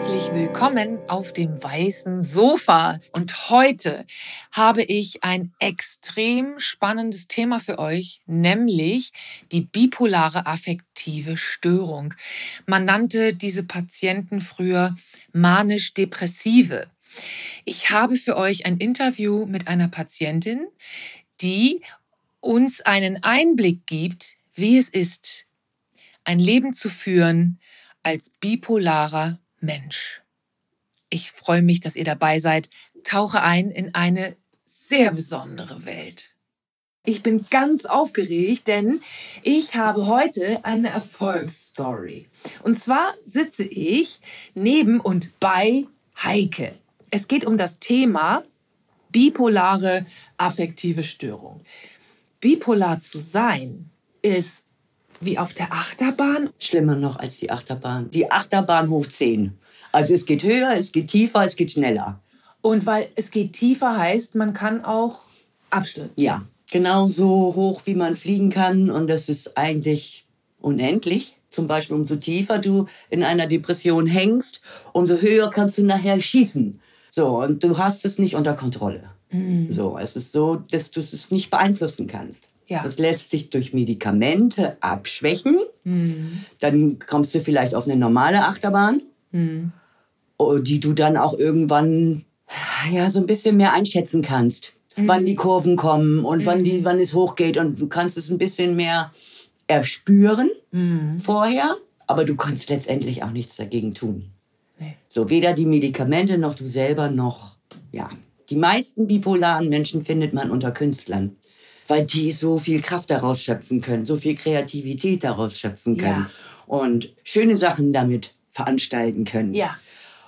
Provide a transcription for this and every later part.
herzlich willkommen auf dem weißen Sofa. Und heute habe ich ein extrem spannendes Thema für euch, nämlich die bipolare affektive Störung. Man nannte diese Patienten früher manisch-depressive. Ich habe für euch ein Interview mit einer Patientin, die uns einen Einblick gibt, wie es ist, ein Leben zu führen als bipolarer Mensch. Ich freue mich, dass ihr dabei seid. Tauche ein in eine sehr besondere Welt. Ich bin ganz aufgeregt, denn ich habe heute eine Erfolgsstory. Und zwar sitze ich neben und bei Heike. Es geht um das Thema bipolare affektive Störung. Bipolar zu sein ist wie auf der Achterbahn? Schlimmer noch als die Achterbahn. Die Achterbahn hoch 10. Also es geht höher, es geht tiefer, es geht schneller. Und weil es geht tiefer heißt, man kann auch abstürzen. Ja, genau so hoch, wie man fliegen kann. Und das ist eigentlich unendlich. Zum Beispiel, umso tiefer du in einer Depression hängst, umso höher kannst du nachher schießen. So, und du hast es nicht unter Kontrolle. Mhm. So, es ist so, dass du es nicht beeinflussen kannst. Ja. Das lässt sich durch Medikamente abschwächen. Mhm. Dann kommst du vielleicht auf eine normale Achterbahn, mhm. die du dann auch irgendwann ja, so ein bisschen mehr einschätzen kannst. Mhm. Wann die Kurven kommen und wann, die, mhm. wann es hochgeht. Und du kannst es ein bisschen mehr erspüren mhm. vorher. Aber du kannst letztendlich auch nichts dagegen tun. Nee. So, weder die Medikamente noch du selber noch, ja. Die meisten bipolaren Menschen findet man unter Künstlern weil die so viel Kraft daraus schöpfen können, so viel Kreativität daraus schöpfen können ja. und schöne Sachen damit veranstalten können. Ja.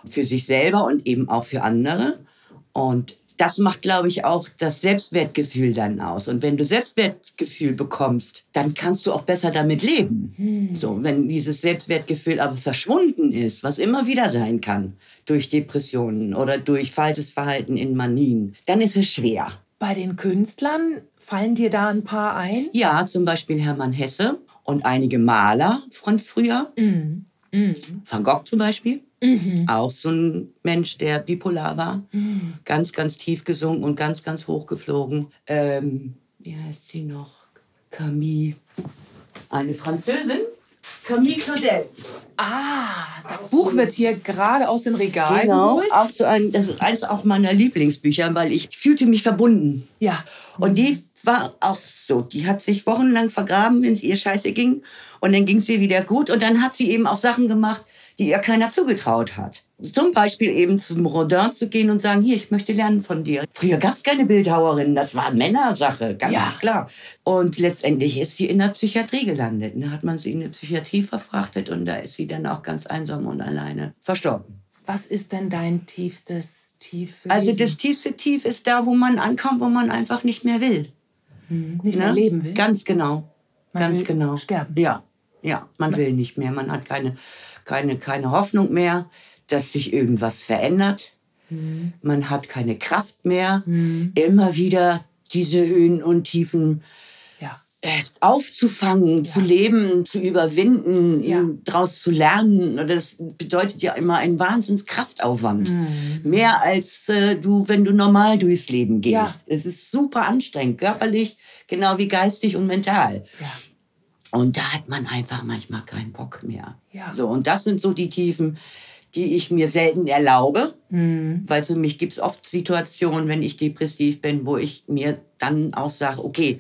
Für sich selber und eben auch für andere. Und das macht, glaube ich, auch das Selbstwertgefühl dann aus. Und wenn du Selbstwertgefühl bekommst, dann kannst du auch besser damit leben. Hm. So, wenn dieses Selbstwertgefühl aber verschwunden ist, was immer wieder sein kann, durch Depressionen oder durch falsches Verhalten in Manien, dann ist es schwer. Bei den Künstlern Fallen dir da ein paar ein? Ja, zum Beispiel Hermann Hesse und einige Maler von früher. Mhm. Mhm. Van Gogh zum Beispiel. Mhm. Auch so ein Mensch, der bipolar war. Mhm. Ganz, ganz tief gesungen und ganz, ganz hoch geflogen. Ähm, wie heißt sie noch? Camille. Eine Französin. Camille Claudel. Ah, das Buch wird hier gerade aus dem Regal genau, geholt. Auch so ein, das ist eines auch meiner Lieblingsbücher, weil ich fühlte mich verbunden. Ja. Und die war auch so. Die hat sich wochenlang vergraben, wenn es ihr scheiße ging. Und dann ging es ihr wieder gut. Und dann hat sie eben auch Sachen gemacht, die ihr keiner zugetraut hat. Zum Beispiel eben zum Rodin zu gehen und sagen, hier, ich möchte lernen von dir. Früher gab es keine Bildhauerinnen, das war Männersache, ganz ja. klar. Und letztendlich ist sie in der Psychiatrie gelandet. Da hat man sie in die Psychiatrie verfrachtet und da ist sie dann auch ganz einsam und alleine verstorben. Was ist denn dein tiefstes Tief? Also das tiefste Tief ist da, wo man ankommt, wo man einfach nicht mehr will. Hm, nicht ne? mehr leben will? Ganz genau. Man Ganz genau. Sterben. Ja, ja, man will nicht mehr. Man hat keine, keine, keine Hoffnung mehr, dass sich irgendwas verändert. Mhm. Man hat keine Kraft mehr. Mhm. Immer wieder diese Höhen und Tiefen aufzufangen, ja. zu leben, zu überwinden, ja. daraus zu lernen. Das bedeutet ja immer einen Wahnsinnskraftaufwand. Mhm. Mehr als äh, du, wenn du normal durchs Leben gehst. Ja. Es ist super anstrengend, körperlich, genau wie geistig und mental. Ja. Und da hat man einfach manchmal keinen Bock mehr. Ja. So, und das sind so die Tiefen, die ich mir selten erlaube, mhm. weil für mich gibt es oft Situationen, wenn ich depressiv bin, wo ich mir dann auch sage, okay,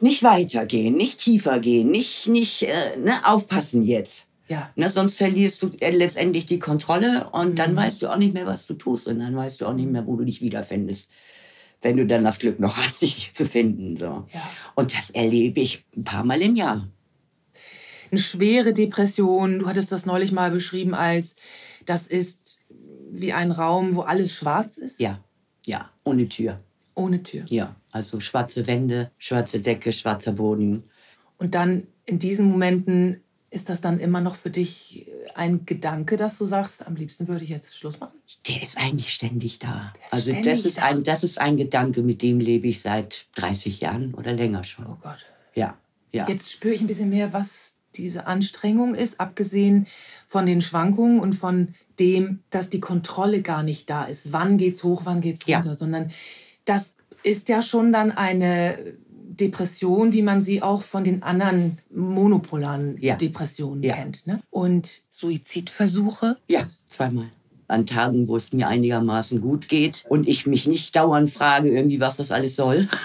nicht weitergehen, nicht tiefer gehen, nicht, nicht äh, ne, aufpassen jetzt. Ja. Ne, sonst verlierst du äh, letztendlich die Kontrolle und mhm. dann weißt du auch nicht mehr, was du tust und dann weißt du auch nicht mehr, wo du dich wiederfindest. Wenn du dann das Glück noch hast, dich zu finden. So. Ja. Und das erlebe ich ein paar Mal im Jahr. Eine schwere Depression, du hattest das neulich mal beschrieben als, das ist wie ein Raum, wo alles schwarz ist. Ja, ja, ohne Tür. Ohne Tür. Ja, also schwarze Wände, schwarze Decke, schwarzer Boden. Und dann in diesen Momenten ist das dann immer noch für dich ein Gedanke, dass du sagst, am liebsten würde ich jetzt Schluss machen? Der ist eigentlich ständig da. Also ständig das ist da. ein das ist ein Gedanke, mit dem lebe ich seit 30 Jahren oder länger schon. Oh Gott. Ja, ja. Jetzt spüre ich ein bisschen mehr, was diese Anstrengung ist, abgesehen von den Schwankungen und von dem, dass die Kontrolle gar nicht da ist. Wann geht's hoch, wann geht's runter, ja. sondern das ist ja schon dann eine Depression, wie man sie auch von den anderen monopolaren ja. Depressionen ja. kennt. Ne? Und Suizidversuche? Ja, zweimal an Tagen, wo es mir einigermaßen gut geht und ich mich nicht dauernd frage, irgendwie, was das alles soll.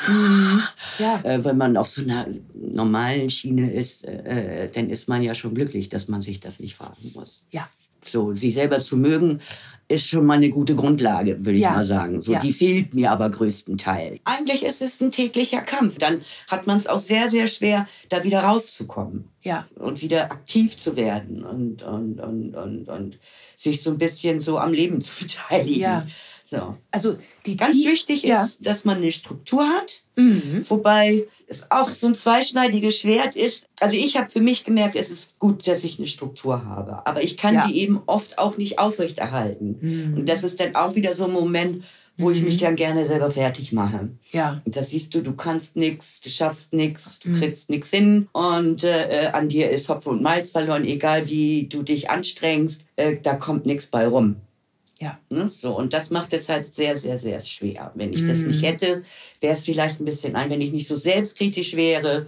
Ja. äh, wenn man auf so einer normalen Schiene ist, äh, dann ist man ja schon glücklich, dass man sich das nicht fragen muss. Ja. So, sich selber zu mögen, ist schon mal eine gute Grundlage, würde ja. ich mal sagen. So, ja. Die fehlt mir aber größtenteils. Eigentlich ist es ein täglicher Kampf. Dann hat man es auch sehr, sehr schwer, da wieder rauszukommen. Ja. Und wieder aktiv zu werden und, und, und, und, und sich so ein bisschen so am Leben zu beteiligen. Ja. So. Also die Ganz wichtig ist, ja. dass man eine Struktur hat, mhm. wobei es auch so ein zweischneidiges Schwert ist. Also ich habe für mich gemerkt, es ist gut, dass ich eine Struktur habe, aber ich kann ja. die eben oft auch nicht aufrechterhalten. Mhm. Und das ist dann auch wieder so ein Moment, wo ich mich mhm. dann gerne selber fertig mache. Ja. Und das siehst du, du kannst nichts, du schaffst nichts, du mhm. kriegst nichts hin und äh, an dir ist Hopfen und Malz verloren, egal wie du dich anstrengst, äh, da kommt nichts bei rum. Ja. Ne, so, und das macht es halt sehr, sehr, sehr schwer. Wenn ich mm. das nicht mhm. hätte, wäre es vielleicht ein bisschen ein, wenn ich nicht so selbstkritisch wäre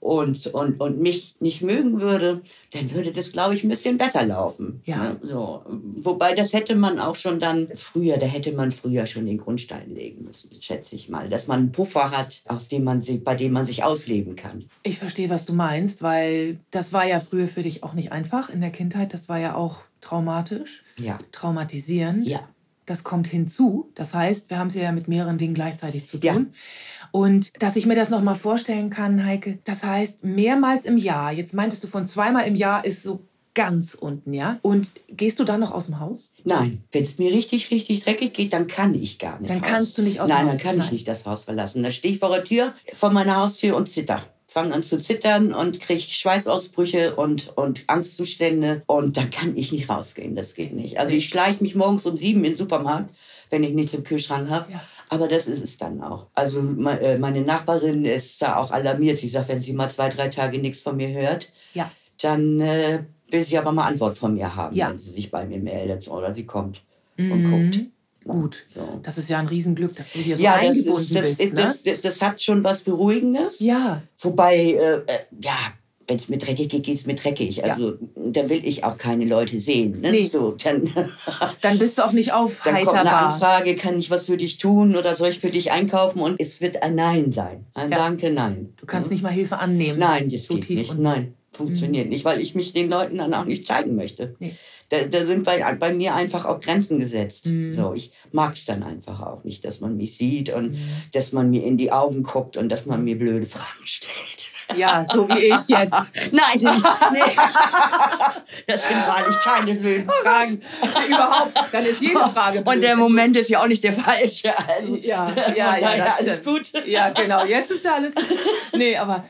und, und, und mich nicht mögen würde, dann würde das, glaube ich, ein bisschen besser laufen. Ja. Ne? So. Wobei, das hätte man auch schon dann früher, da hätte man früher schon den Grundstein legen müssen, schätze ich mal. Dass man einen Puffer hat, aus dem man sich, bei dem man sich ausleben kann. Ich verstehe, was du meinst, weil das war ja früher für dich auch nicht einfach in der Kindheit. Das war ja auch traumatisch, ja. traumatisierend. Ja. Das kommt hinzu. Das heißt, wir haben es ja mit mehreren Dingen gleichzeitig zu tun. Ja. Und dass ich mir das nochmal vorstellen kann, Heike, das heißt, mehrmals im Jahr, jetzt meintest du von zweimal im Jahr ist so ganz unten, ja? Und gehst du dann noch aus dem Haus? Nein, wenn es mir richtig, richtig dreckig geht, dann kann ich gar nicht. Dann raus. kannst du nicht aus dem Haus. Nein, dann kann Nein. ich nicht das Haus verlassen. Da stehe ich vor der Tür, vor meiner Haustür und zitter fange an zu zittern und kriege Schweißausbrüche und, und Angstzustände. Und dann kann ich nicht rausgehen. Das geht nicht. Also ich schleiche mich morgens um sieben in den Supermarkt, wenn ich nichts im Kühlschrank habe. Ja. Aber das ist es dann auch. Also äh, meine Nachbarin ist da auch alarmiert. Sie sagt, wenn sie mal zwei, drei Tage nichts von mir hört, ja. dann äh, will sie aber mal Antwort von mir haben, ja. wenn sie sich bei mir meldet oder sie kommt mhm. und guckt. Gut, so. das ist ja ein Riesenglück, dass du hier so ja, eingebunden das ist, das, bist. Das, ne? das, das, hat schon was Beruhigendes. Ja. Wobei, äh, äh ja, wenn es mir dreckig geht, geht es mir dreckig. Also ja. da will ich auch keine Leute sehen. Ne? Nee. So, dann, dann bist du auch nicht aufheiterbar. Dann kommt eine Anfrage, kann ich was für dich tun oder soll ich für dich einkaufen? Und es wird ein Nein sein. Ein ja. Danke, nein. Du kannst ja. nicht mal Hilfe annehmen. Nein, das so geht nicht. Nein, funktioniert mhm. nicht, weil ich mich den Leuten dann auch nicht zeigen möchte. Nee da, da sind bei, bei mir einfach auch Grenzen gesetzt. Mhm. So, ich mag es dann einfach auch nicht, dass man mich sieht und mhm. dass man mir in die Augen guckt und dass man mir blöde Fragen stellt. Ja, so wie ich jetzt. Nein, nee. das sind wahrlich keine blöden oh Fragen. Überhaupt, dann ist jede Frage blöd. Und der Moment ist ja auch nicht der falsche. Also, ja, ja, ja, das alles gut. Ja, genau, jetzt ist ja alles gut. Nee, aber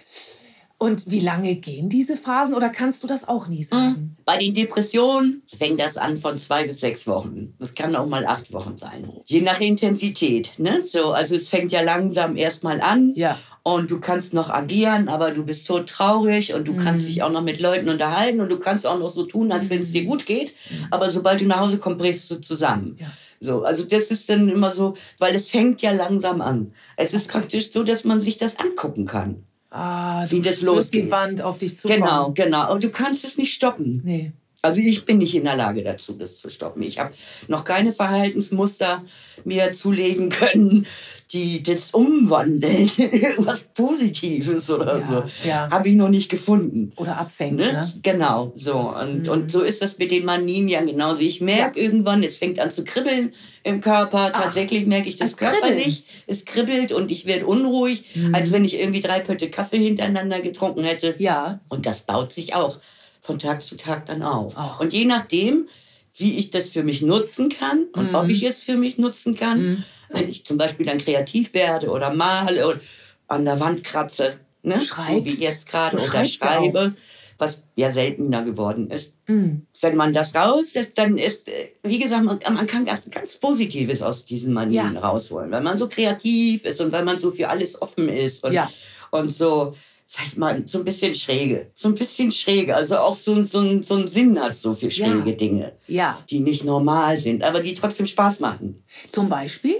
und wie lange gehen diese Phasen oder kannst du das auch nie sagen? Hm. Bei den Depressionen fängt das an von zwei bis sechs Wochen. Das kann auch mal acht Wochen sein. Je nach Intensität. Ne? So, also es fängt ja langsam erstmal an. Ja. Und du kannst noch agieren, aber du bist tot traurig und du mhm. kannst dich auch noch mit Leuten unterhalten und du kannst auch noch so tun, als wenn es dir gut geht. Mhm. Aber sobald du nach Hause kommst, brichst du zusammen. Ja. So, also das ist dann immer so, weil es fängt ja langsam an. Es ist praktisch so, dass man sich das angucken kann. Ah, wie das losgeht. die Wand auf dich zukommen. Genau, genau. Aber du kannst es nicht stoppen. Nee. Also ich bin nicht in der Lage dazu, das zu stoppen. Ich habe noch keine Verhaltensmuster mir zulegen können, die das umwandeln in irgendwas Positives oder ja, so. Ja. Habe ich noch nicht gefunden. Oder abfängt. Ne? ne? Genau, so. Und, mhm. und so ist das mit den Manien ja genauso. Ich merke ja. irgendwann, es fängt an zu kribbeln im Körper. Ach, Tatsächlich merke ich das körperlich. Es kribbelt und ich werde unruhig, mhm. als wenn ich irgendwie drei Pötte Kaffee hintereinander getrunken hätte. Ja. Und das baut sich auch von Tag zu Tag dann auf. Auch. Und je nachdem, wie ich das für mich nutzen kann und mhm. ob ich es für mich nutzen kann, mhm. wenn ich zum Beispiel dann kreativ werde oder male oder an der Wand kratze, ne? so wie jetzt gerade, oder schreibe, was ja seltener geworden ist. Mhm. Wenn man das rauslässt, dann ist, äh, wie gesagt, man, man kann ganz, ganz Positives aus diesen Manieren ja. rausholen, weil man so kreativ ist und weil man so für alles offen ist und, ja. und so sag ich mal, so ein bisschen schräge. So ein bisschen schräge. Also auch so, so, so einen Sinn hat so für schräge Ja. Dinge. Ja. Die nicht normal sind, aber die trotzdem Spaß machen. Zum Beispiel?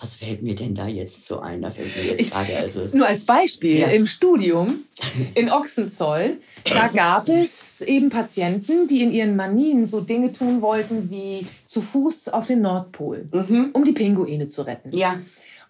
Was fällt mir denn da jetzt so ein? Da fällt mir jetzt gerade, also. Nur als Beispiel, Ja. im Studium in Ochsenzoll, da gab es eben Patienten, die in ihren Manien so Dinge tun wollten wie zu Fuß auf den Nordpol, um die Pinguine zu retten. Ja,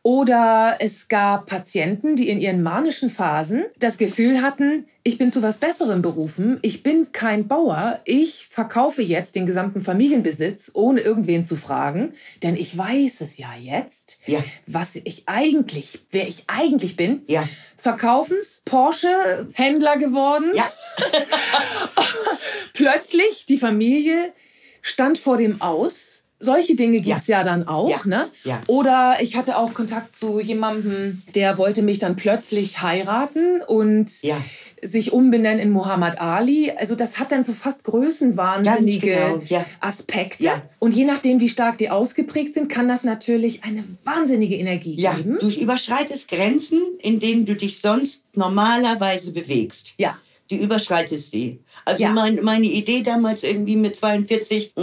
Oder es gab Patienten, die in ihren manischen Phasen das Gefühl hatten, ich bin zu was Besserem berufen, ich bin kein Bauer, ich verkaufe jetzt den gesamten Familienbesitz, ohne irgendwen zu fragen, denn ich weiß es ja jetzt, Ja. was ich eigentlich, wer ich eigentlich bin. Ja. Verkaufens, Porsche, Händler geworden. ja, Plötzlich, die Familie stand vor dem Aus. Solche Dinge gibt's ja. dann auch, Ja. ne? Ja. Oder ich hatte auch Kontakt zu jemandem, der wollte mich dann plötzlich heiraten und Ja. sich umbenennen in Muhammad Ali. Also das hat dann so fast größenwahnsinnige genau, ja. Aspekte. Ja. Und je nachdem, wie stark die ausgeprägt sind, kann das natürlich eine wahnsinnige Energie ja. geben. Du überschreitest Grenzen, in denen du dich sonst normalerweise bewegst. Ja. Du überschreitest sie. Also Ja. mein, meine Idee damals irgendwie mit 42, mh,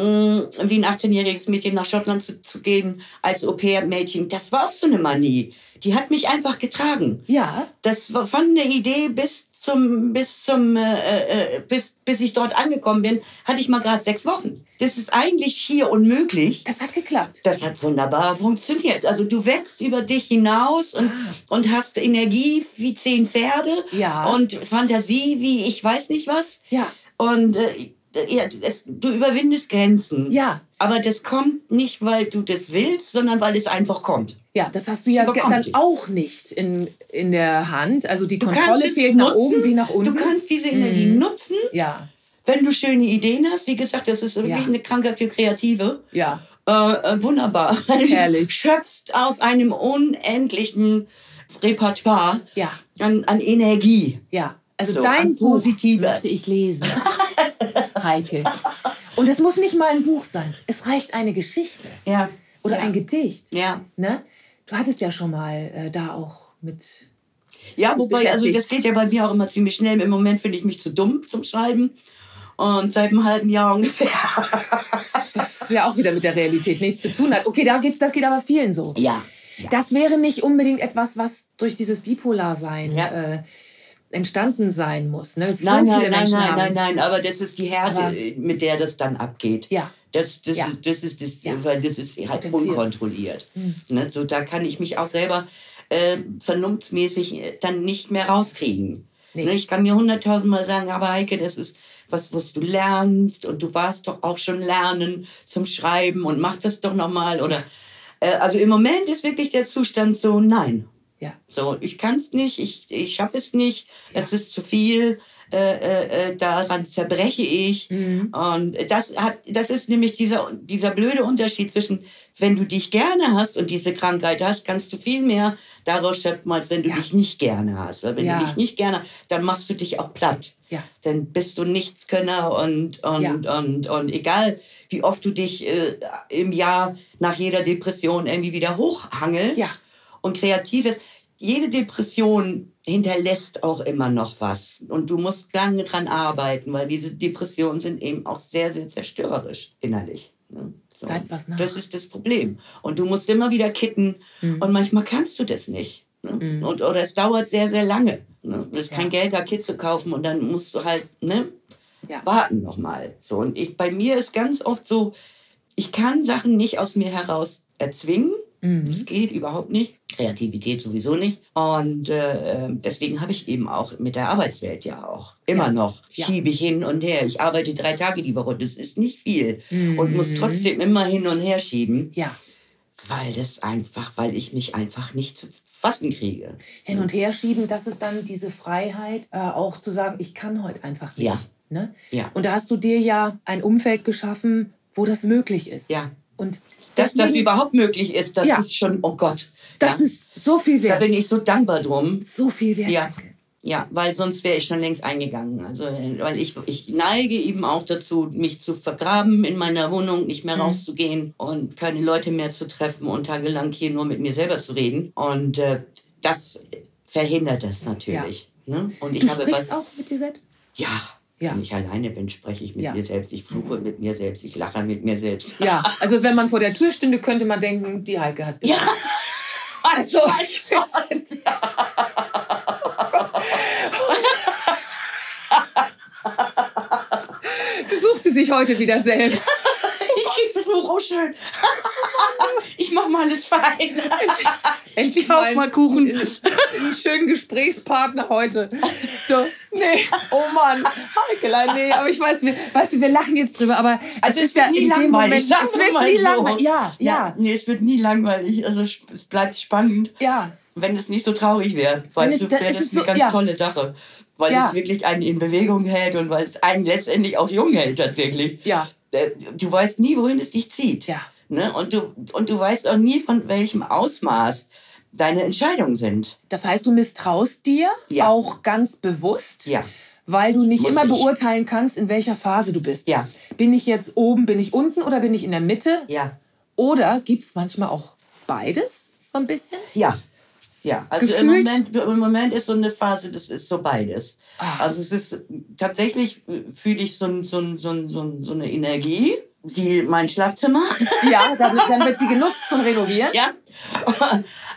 wie ein 18-jähriges Mädchen nach Schottland zu, zu gehen als Au-pair-Mädchen, das war auch so eine Manie. Die hat mich einfach getragen. Ja. Das war von der Idee bis zum, bis zum, äh, äh, bis, bis ich dort angekommen bin, hatte ich mal gerade sechs Wochen. Das ist eigentlich schier unmöglich. Das hat geklappt. Das hat wunderbar funktioniert. Also du wächst über dich hinaus und, und hast Energie wie zehn Pferde Ja. und Fantasie wie ich weiß nicht was. Ja. Und äh, ja, es, du überwindest Grenzen. Ja. Aber das kommt nicht, weil du das willst, sondern weil es einfach kommt. Ja, das hast du ja überkommt dann dich. auch nicht in, in der Hand. Also die Du Kontrolle fehlt nach nutzen, oben wie nach unten. Du kannst diese Energie Mhm. nutzen, ja, wenn du schöne Ideen hast. Wie gesagt, das ist wirklich Ja. eine Krankheit für Kreative. ja, Äh, äh, wunderbar. Herrlich. Du schöpfst aus einem unendlichen Repertoire Ja. an, an Energie. ja. Also So, dein Buch möchte ich lesen. Heike. Und es muss nicht mal ein Buch sein. Es reicht eine Geschichte Ja. oder ja. ein Gedicht. Ja. Ne? Du hattest ja schon mal äh, da auch mit. Ja, wobei, also das geht ja bei mir auch immer ziemlich schnell. Im Moment finde ich mich zu dumm zum Schreiben. Und seit einem halben Jahr ungefähr. Das ja auch wieder mit der Realität nichts zu tun hat. Okay, da geht's, das geht aber vielen so. Ja. Das wäre nicht unbedingt etwas, was durch dieses Bipolarsein Ja. äh, entstanden sein muss. Ne? Nein, nein, nein, nein, nein, nein, aber das ist die Härte, Aber- mit der das dann abgeht. Ja. Das, das, Ja. ist, das ist das, Ja. weil das ist halt unkontrolliert. Ne, so, da kann ich mich auch selber äh, vernunftsmäßig äh, dann nicht mehr rauskriegen. Nee. Ne, ich kann mir hunderttausendmal sagen, aber Heike, das ist was, was du lernst und du warst doch auch schon lernen zum Schreiben und mach das doch nochmal. Oder äh, also im Moment ist wirklich der Zustand so, nein, Ja. so, ich kann es nicht, ich, ich schaffe es nicht, es ist zu viel, äh, äh, äh, daran zerbreche ich. Mhm. Und das, hat, das ist nämlich dieser, dieser blöde Unterschied zwischen, wenn du dich gerne hast und diese Krankheit hast, kannst du viel mehr daraus schöpfen, als wenn du Ja. dich nicht gerne hast. Weil wenn Ja. du dich nicht gerne hast, dann machst du dich auch platt. Ja. Dann bist du Nichtskönner und, und, Ja. und, und egal, wie oft du dich äh, im Jahr nach jeder Depression irgendwie wieder hochhangelst Ja. Und kreativ ist. Jede Depression hinterlässt auch immer noch was. Und du musst lange dran arbeiten, weil diese Depressionen sind eben auch sehr, sehr zerstörerisch innerlich. ne? So. Bleibt was nach. Das ist das Problem. Und du musst immer wieder kitten. Mhm. Und manchmal kannst du das nicht. Ne? Und, oder es dauert sehr, sehr lange. Ne? Es ist kein Ja. Geld, da Kit zu kaufen. Und dann musst du halt ne, Ja. warten nochmal. So, und ich, bei mir ist ganz oft so, ich kann Sachen nicht aus mir heraus erzwingen. Mhm. Das geht überhaupt nicht. Kreativität sowieso nicht. Und äh, äh, deswegen habe ich eben auch mit der Arbeitswelt ja auch immer Ja. noch, Ja. schiebe ich hin und her. Ich arbeite drei Tage die Woche, das ist nicht viel. Mhm. Und muss trotzdem immer hin und her schieben, Ja. weil das einfach, weil ich mich einfach nicht zu fassen kriege. Hin und her schieben, das ist dann diese Freiheit, äh, auch zu sagen, ich kann heute einfach nicht. Ja. Ne? Ja. Und da hast du dir ja ein Umfeld geschaffen, wo das möglich ist. Ja. Und Dass das deswegen- überhaupt möglich ist, das Ja. ist schon, oh Gott. das ja. ist so viel Da wert. bin ich so dankbar drum. so viel wert. Ja. Danke. Ja, weil sonst wäre ich schon längst eingegangen. Also, weil ich, ich neige eben auch dazu, mich zu vergraben in meiner Wohnung, nicht Mhm. mehr rauszugehen und keine Leute mehr zu treffen und tagelang hier nur mit mir selber zu reden. Und äh, das verhindert das natürlich. Ne? Und ich Du habe sprichst was. auch mit dir selbst? Ja. Ja. Wenn ich alleine bin, spreche ich mit Ja. mir selbst. Ich fluche mit mir selbst. Ich lache mit mir selbst. Ja, also wenn man vor der Tür stünde, könnte man denken, die Heike hat Ja. Also, Manchmal schon. besucht sie sich heute wieder selbst. Ich gehe so oh schön. Ich mach mal alles fein. Endlich kauf mal mal Kuchen. Einen, einen schönen Gesprächspartner heute. So, nee, oh Mann, Heikelein, nee, aber ich weiß, wir, weißt du, wir lachen jetzt drüber, aber Also es es wird ja nie langweilig. Moment, es wir wird nie so. langweilig. Ja, ja, Nee, es wird nie langweilig. Also es bleibt spannend. ja. Wenn es nicht so traurig wäre, weißt du, wäre das eine so- ganz ja. tolle Sache. Weil Ja. es wirklich einen in Bewegung hält und weil es einen letztendlich auch jung hält tatsächlich. Ja. Äh, Du weißt nie, wohin es dich zieht. Ja. Ne? Und, du, und du weißt auch nie, von welchem Ausmaß deine Entscheidungen sind. Das heißt, du misstraust dir Ja. auch ganz bewusst, Ja. Weil du nicht Muss immer ich. beurteilen kannst, in welcher Phase du bist. Ja. Bin ich jetzt oben, bin ich unten oder bin ich in der Mitte? Ja. Oder gibt es manchmal auch beides so ein bisschen? Ja. Ja, also im Moment, im Moment ist so eine Phase, das ist so beides. Ah. Also es ist tatsächlich fühle ich so, so, so, so, so eine Energie, die mein Schlafzimmer. Ja, dann, dann wird sie genutzt zum Renovieren. ja.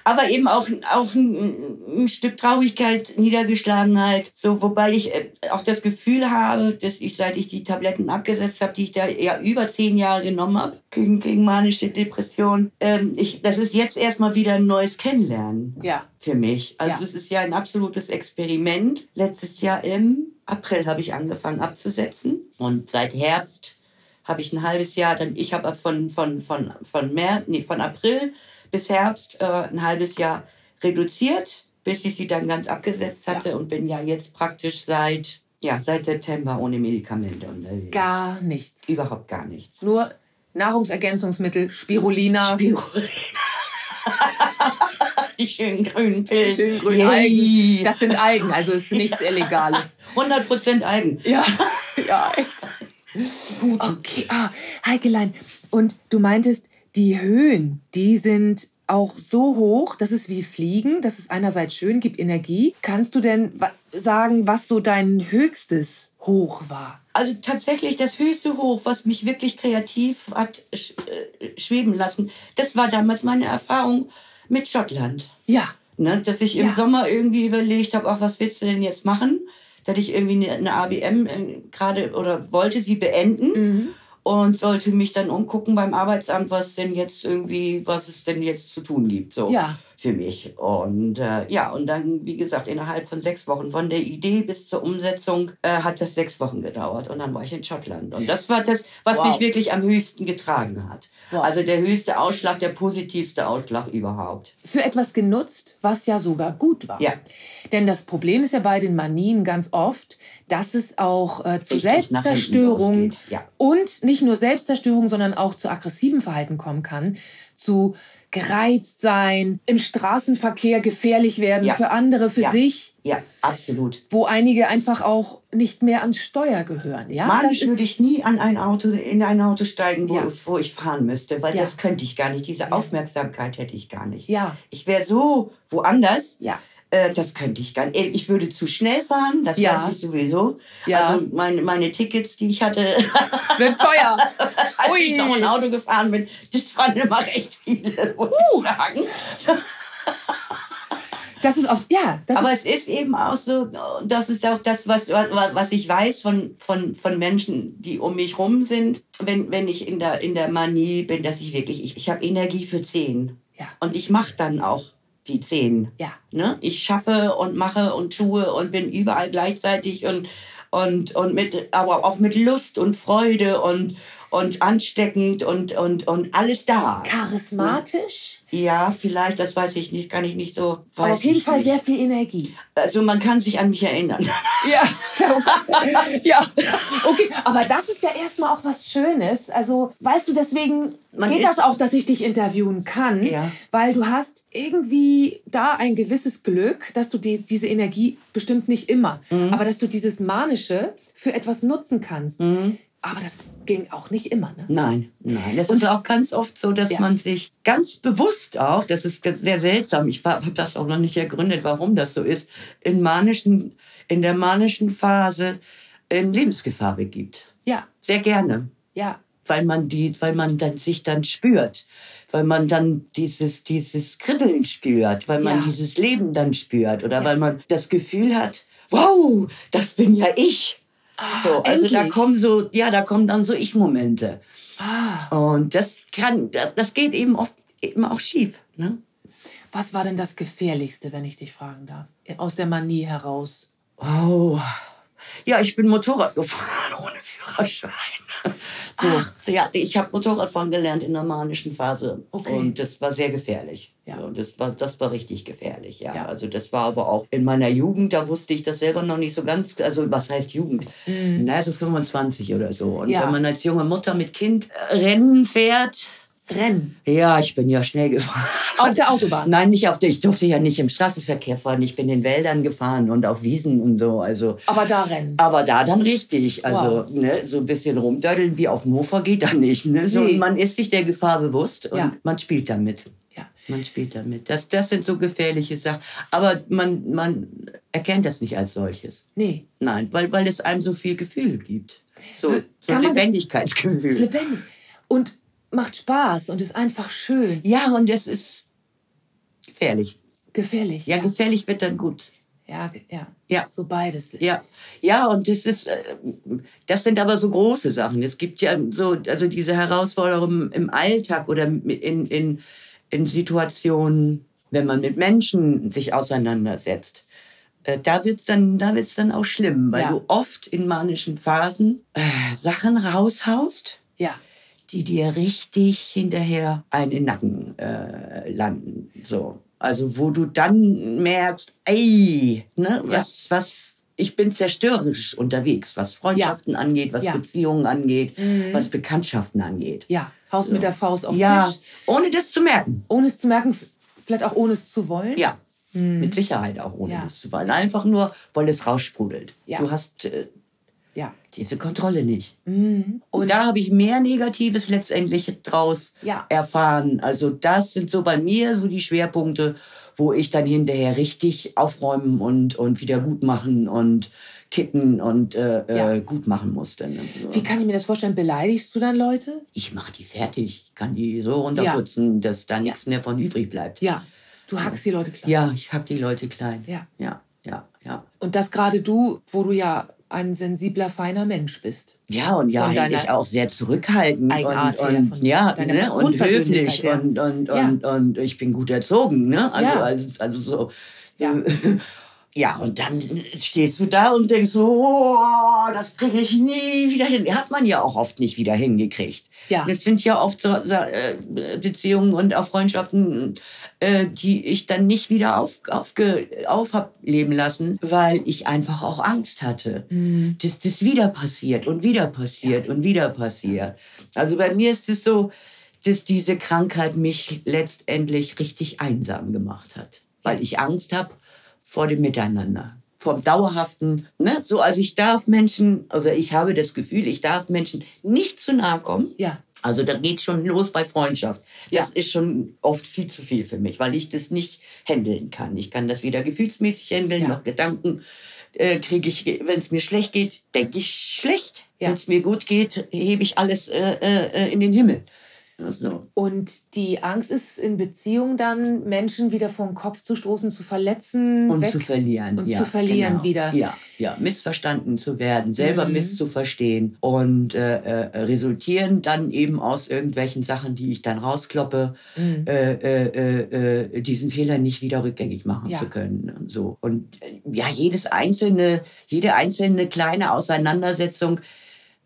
Aber eben auch, auch ein, ein Stück Traurigkeit, Niedergeschlagenheit. So, wobei ich äh, auch das Gefühl habe, dass ich, seit ich die Tabletten abgesetzt habe, die ich da ja über zehn Jahre genommen habe, gegen, gegen manische Depression, ähm, ich, das ist jetzt erstmal wieder ein neues Kennenlernen Ja. für mich. Also Ja. es ist ja ein absolutes Experiment. Letztes Jahr im April habe ich angefangen abzusetzen und seit Herbst habe ich ein halbes Jahr, dann ich habe von von von von März, nee, von April bis Herbst äh, ein halbes Jahr reduziert, bis ich sie dann ganz abgesetzt hatte und bin ja jetzt praktisch seit ja seit September ohne Medikamente unterwegs. Gar nichts. Überhaupt gar nichts. Nur Nahrungsergänzungsmittel, Spirulina. Spirulina. Die schönen grünen Pillen. Schön grün Yay. Algen. Das sind Algen, also ist nichts Illegales. 100% Algen. Ja, ja, echt. Gut. Okay, ah, Heikelein. Und du meintest, die Höhen, die sind auch so hoch, dass es wie Fliegen, dass es einerseits schön gibt, Energie. Kannst du denn sagen, was so dein höchstes Hoch war? Also tatsächlich das höchste Hoch, was mich wirklich kreativ hat sch äh, schweben lassen, das war damals meine Erfahrung mit Schottland. Ja, Ne? Dass ich im Ja. Sommer irgendwie überlegt habe, ach, was willst du denn jetzt machen? Da hatte ich irgendwie eine, eine ABM äh, gerade oder wollte sie beenden Mhm. Und sollte mich dann umgucken beim Arbeitsamt, was denn jetzt irgendwie, was es denn jetzt zu tun gibt. So. Ja. Für mich. Und äh, ja, und dann, wie gesagt, innerhalb von sechs Wochen, von der Idee bis zur Umsetzung, äh, hat das sechs Wochen gedauert. Und dann war ich in Schottland. Und das war das, was Wow. mich wirklich am höchsten getragen hat. Wow. Also der höchste Ausschlag, der positivste Ausschlag überhaupt. für etwas genutzt, was ja sogar gut war. Ja. Denn das Problem ist ja bei den Manien ganz oft, dass es auch äh, zu Richtig Selbstzerstörung ja. und nicht nur Selbstzerstörung, sondern auch zu aggressivem Verhalten kommen kann, zu gereizt sein, im Straßenverkehr gefährlich werden Ja. für andere, für Ja. sich, Ja, absolut. wo einige einfach auch nicht mehr ans Steuer gehören. Ja, Manisch das würde ich nie an ein Auto, in ein Auto steigen, wo, Ja. wo ich fahren müsste, weil das könnte ich gar nicht. Diese Aufmerksamkeit hätte ich gar nicht. Ja. Ich wäre so woanders. Ja. Äh, das könnte ich gar nicht. Ich würde zu schnell fahren, das Ja. weiß ich sowieso. Ja. Also meine, meine Tickets, die ich hatte, wird teuer. als Ui. ich noch ein Auto gefahren bin, das waren immer recht viele, muss Uh. ich sagen. Das ist auf, ja, das Aber ist, es ist eben auch so, das ist auch das, was, was, was ich weiß von, von, von Menschen, die um mich rum sind, wenn, wenn ich in der, in der Manie bin, dass ich wirklich, ich, ich habe Energie für zehn. Ja. Und ich mache dann auch wie zehn. Ja. Ne? Ich schaffe und mache und tue und bin überall gleichzeitig und, und, und mit, aber auch mit Lust und Freude und, und ansteckend und, und, und alles da. charismatisch, Ja, vielleicht, das weiß ich nicht, kann ich nicht so. weiß auf jeden Fall nicht. sehr viel Energie. Also man kann sich an mich erinnern. Ja, ja, okay. Aber das ist ja erstmal auch was Schönes. Also, weißt du, deswegen Man geht das auch, dass ich dich interviewen kann, Ja. weil du hast irgendwie da ein gewisses Glück, dass du die, diese Energie bestimmt nicht immer, Mhm. aber dass du dieses Manische für etwas nutzen kannst. Aber das ging auch nicht immer, ne? Nein, nein. Es ist auch ganz oft so, dass Ja. man sich ganz bewusst auch, das ist sehr seltsam, ich habe das auch noch nicht ergründet, warum das so ist, in, manischen, in der manischen Phase in Lebensgefahr begibt. Ja, Sehr gerne. ja, Weil man, die, weil man dann sich dann spürt, weil man dann dieses, dieses Kribbeln spürt, weil man Ja. dieses Leben dann spürt oder Ja. weil man das Gefühl hat, wow, das bin ja ich. So, also da Ah, endlich. kommen so, ja, da kommen dann so Ich-Momente. Ah, Und das kann, das, das geht eben oft eben auch schief. Ne? was war denn das Gefährlichste, wenn ich dich fragen darf? Aus der Manie heraus. Oh. Ja, ich bin Motorrad gefahren ohne Führerschein. So, ja, ich habe Motorradfahren gelernt in der manischen Phase. Okay. Und das war sehr gefährlich. Ja. So, das, war, das war richtig gefährlich, ja. Ja. Also das war aber auch in meiner Jugend, da wusste ich das selber noch nicht so ganz, also was heißt Jugend? Na, so 25 oder so. Und Mhm. Ja. wenn man als junge Mutter mit Kind äh, Rennen fährt, Rennen. ja, ich bin ja schnell gefahren. Auf der Autobahn. Nein, nicht auf der. Ich durfte ja nicht im Straßenverkehr fahren. Ich bin in Wäldern gefahren und auf Wiesen und so. Also, Aber da rennen. aber da dann richtig. Also Wow. ne, so ein bisschen rumdödeln wie auf dem Mofa geht da nicht. Ne? So, Nee. Man ist sich der Gefahr bewusst und Ja. man spielt damit. Ja. Man spielt damit. Das, das sind so gefährliche Sachen. Aber man, man erkennt das nicht als solches. Nee. Nein, weil, weil es einem so viel Gefühl gibt. So, so man das- Lebendigkeitsgefühl. Ist lebendig. Und macht Spaß und ist einfach schön. Ja, und es ist gefährlich. Gefährlich. Ja, gefährlich wird dann gut. ja, ja. Ja. So beides. Ja, ja, und das ist, äh, das sind aber so große Sachen. Es gibt ja so, also diese Herausforderungen im Alltag oder in, in, in Situationen, wenn man mit Menschen sich auseinandersetzt. Äh, Da wird's dann, da wird's dann auch schlimm, weil Ja. du oft in manischen Phasen äh, Sachen raushaust, Ja. Die dir richtig hinterher einen Nacken äh, landen. So. Also wo du dann merkst, ey, ne, was, was, ich bin zerstörerisch unterwegs, was Freundschaften angeht, was Ja. Mhm. Beziehungen angeht, was Bekanntschaften angeht. Ja. Haust mit der Faust auf den Ja, Tisch. ohne das zu merken. Ohne es zu merken, vielleicht auch ohne es zu wollen. Ja. Mit Sicherheit auch ohne Mhm. Ja. das zu wollen. Einfach nur, weil es raussprudelt. Ja. Du hast äh, Ja. Diese Kontrolle nicht. Und Und da habe ich mehr Negatives letztendlich draus Ja. erfahren. Also das sind so bei mir so die Schwerpunkte, wo ich dann hinterher richtig aufräumen und, und wieder gut machen und kitten und äh, Ja. äh, gut machen musste. Ne? So. wie kann ich mir das vorstellen? Beleidigst du dann Leute? Ich mache die fertig. Ich kann die so runterputzen, dass da nichts mehr von übrig bleibt. Ja. Du hackst die Leute klar. Ja, ich hack die Leute klein. Ja. ja, ja. Ja, Und das gerade du, wo du ja ein sensibler, feiner Mensch bist. ja und ja, eigentlich auch sehr zurückhaltend Eigenart und, her, und von ja, ne, und höflich her. und, und, Ja. und, und ich bin gut erzogen, ne? Also, Ja. also, also so. Ja. Ja, und dann stehst du da und denkst so, oh, das kriege ich nie wieder hin. Hat man ja auch oft nicht wieder hingekriegt. Ja. Das sind ja oft so, so, äh, Beziehungen und auch Freundschaften, äh, die ich dann nicht wieder auf, aufge, auf hab leben lassen, weil ich einfach auch Angst hatte, dass das wieder passiert und wieder passiert und wieder passiert. Also bei mir ist es so, dass diese Krankheit mich letztendlich richtig einsam gemacht hat, weil ich Angst habe vor dem Miteinander. Vom dauerhaften, ne, so, also ich darf Menschen, also ich habe das Gefühl, ich darf Menschen nicht zu nahe kommen. Ja. Also da geht schon los bei Freundschaft. Das Ja. ist schon oft viel zu viel für mich, weil ich das nicht handeln kann. Ich kann das weder gefühlsmäßig handeln, Ja. noch Gedanken äh, kriege ich, wenn es mir schlecht geht, denke ich schlecht. Ja. Wenn es mir gut geht, hebe ich alles äh, äh, in den Himmel. Also, Und die Angst ist in Beziehung dann, Menschen wieder vor den Kopf zu stoßen, zu verletzen. und weg zu verlieren. Und ja, zu verlieren genau. wieder. Ja, ja, missverstanden zu werden, selber Mhm. misszuverstehen und äh, äh, resultieren dann eben aus irgendwelchen Sachen, die ich dann rauskloppe, Mhm. äh, äh, äh, äh, diesen Fehler nicht wieder rückgängig machen Ja. zu können. Und So. Und ja, jedes einzelne, jede einzelne kleine Auseinandersetzung,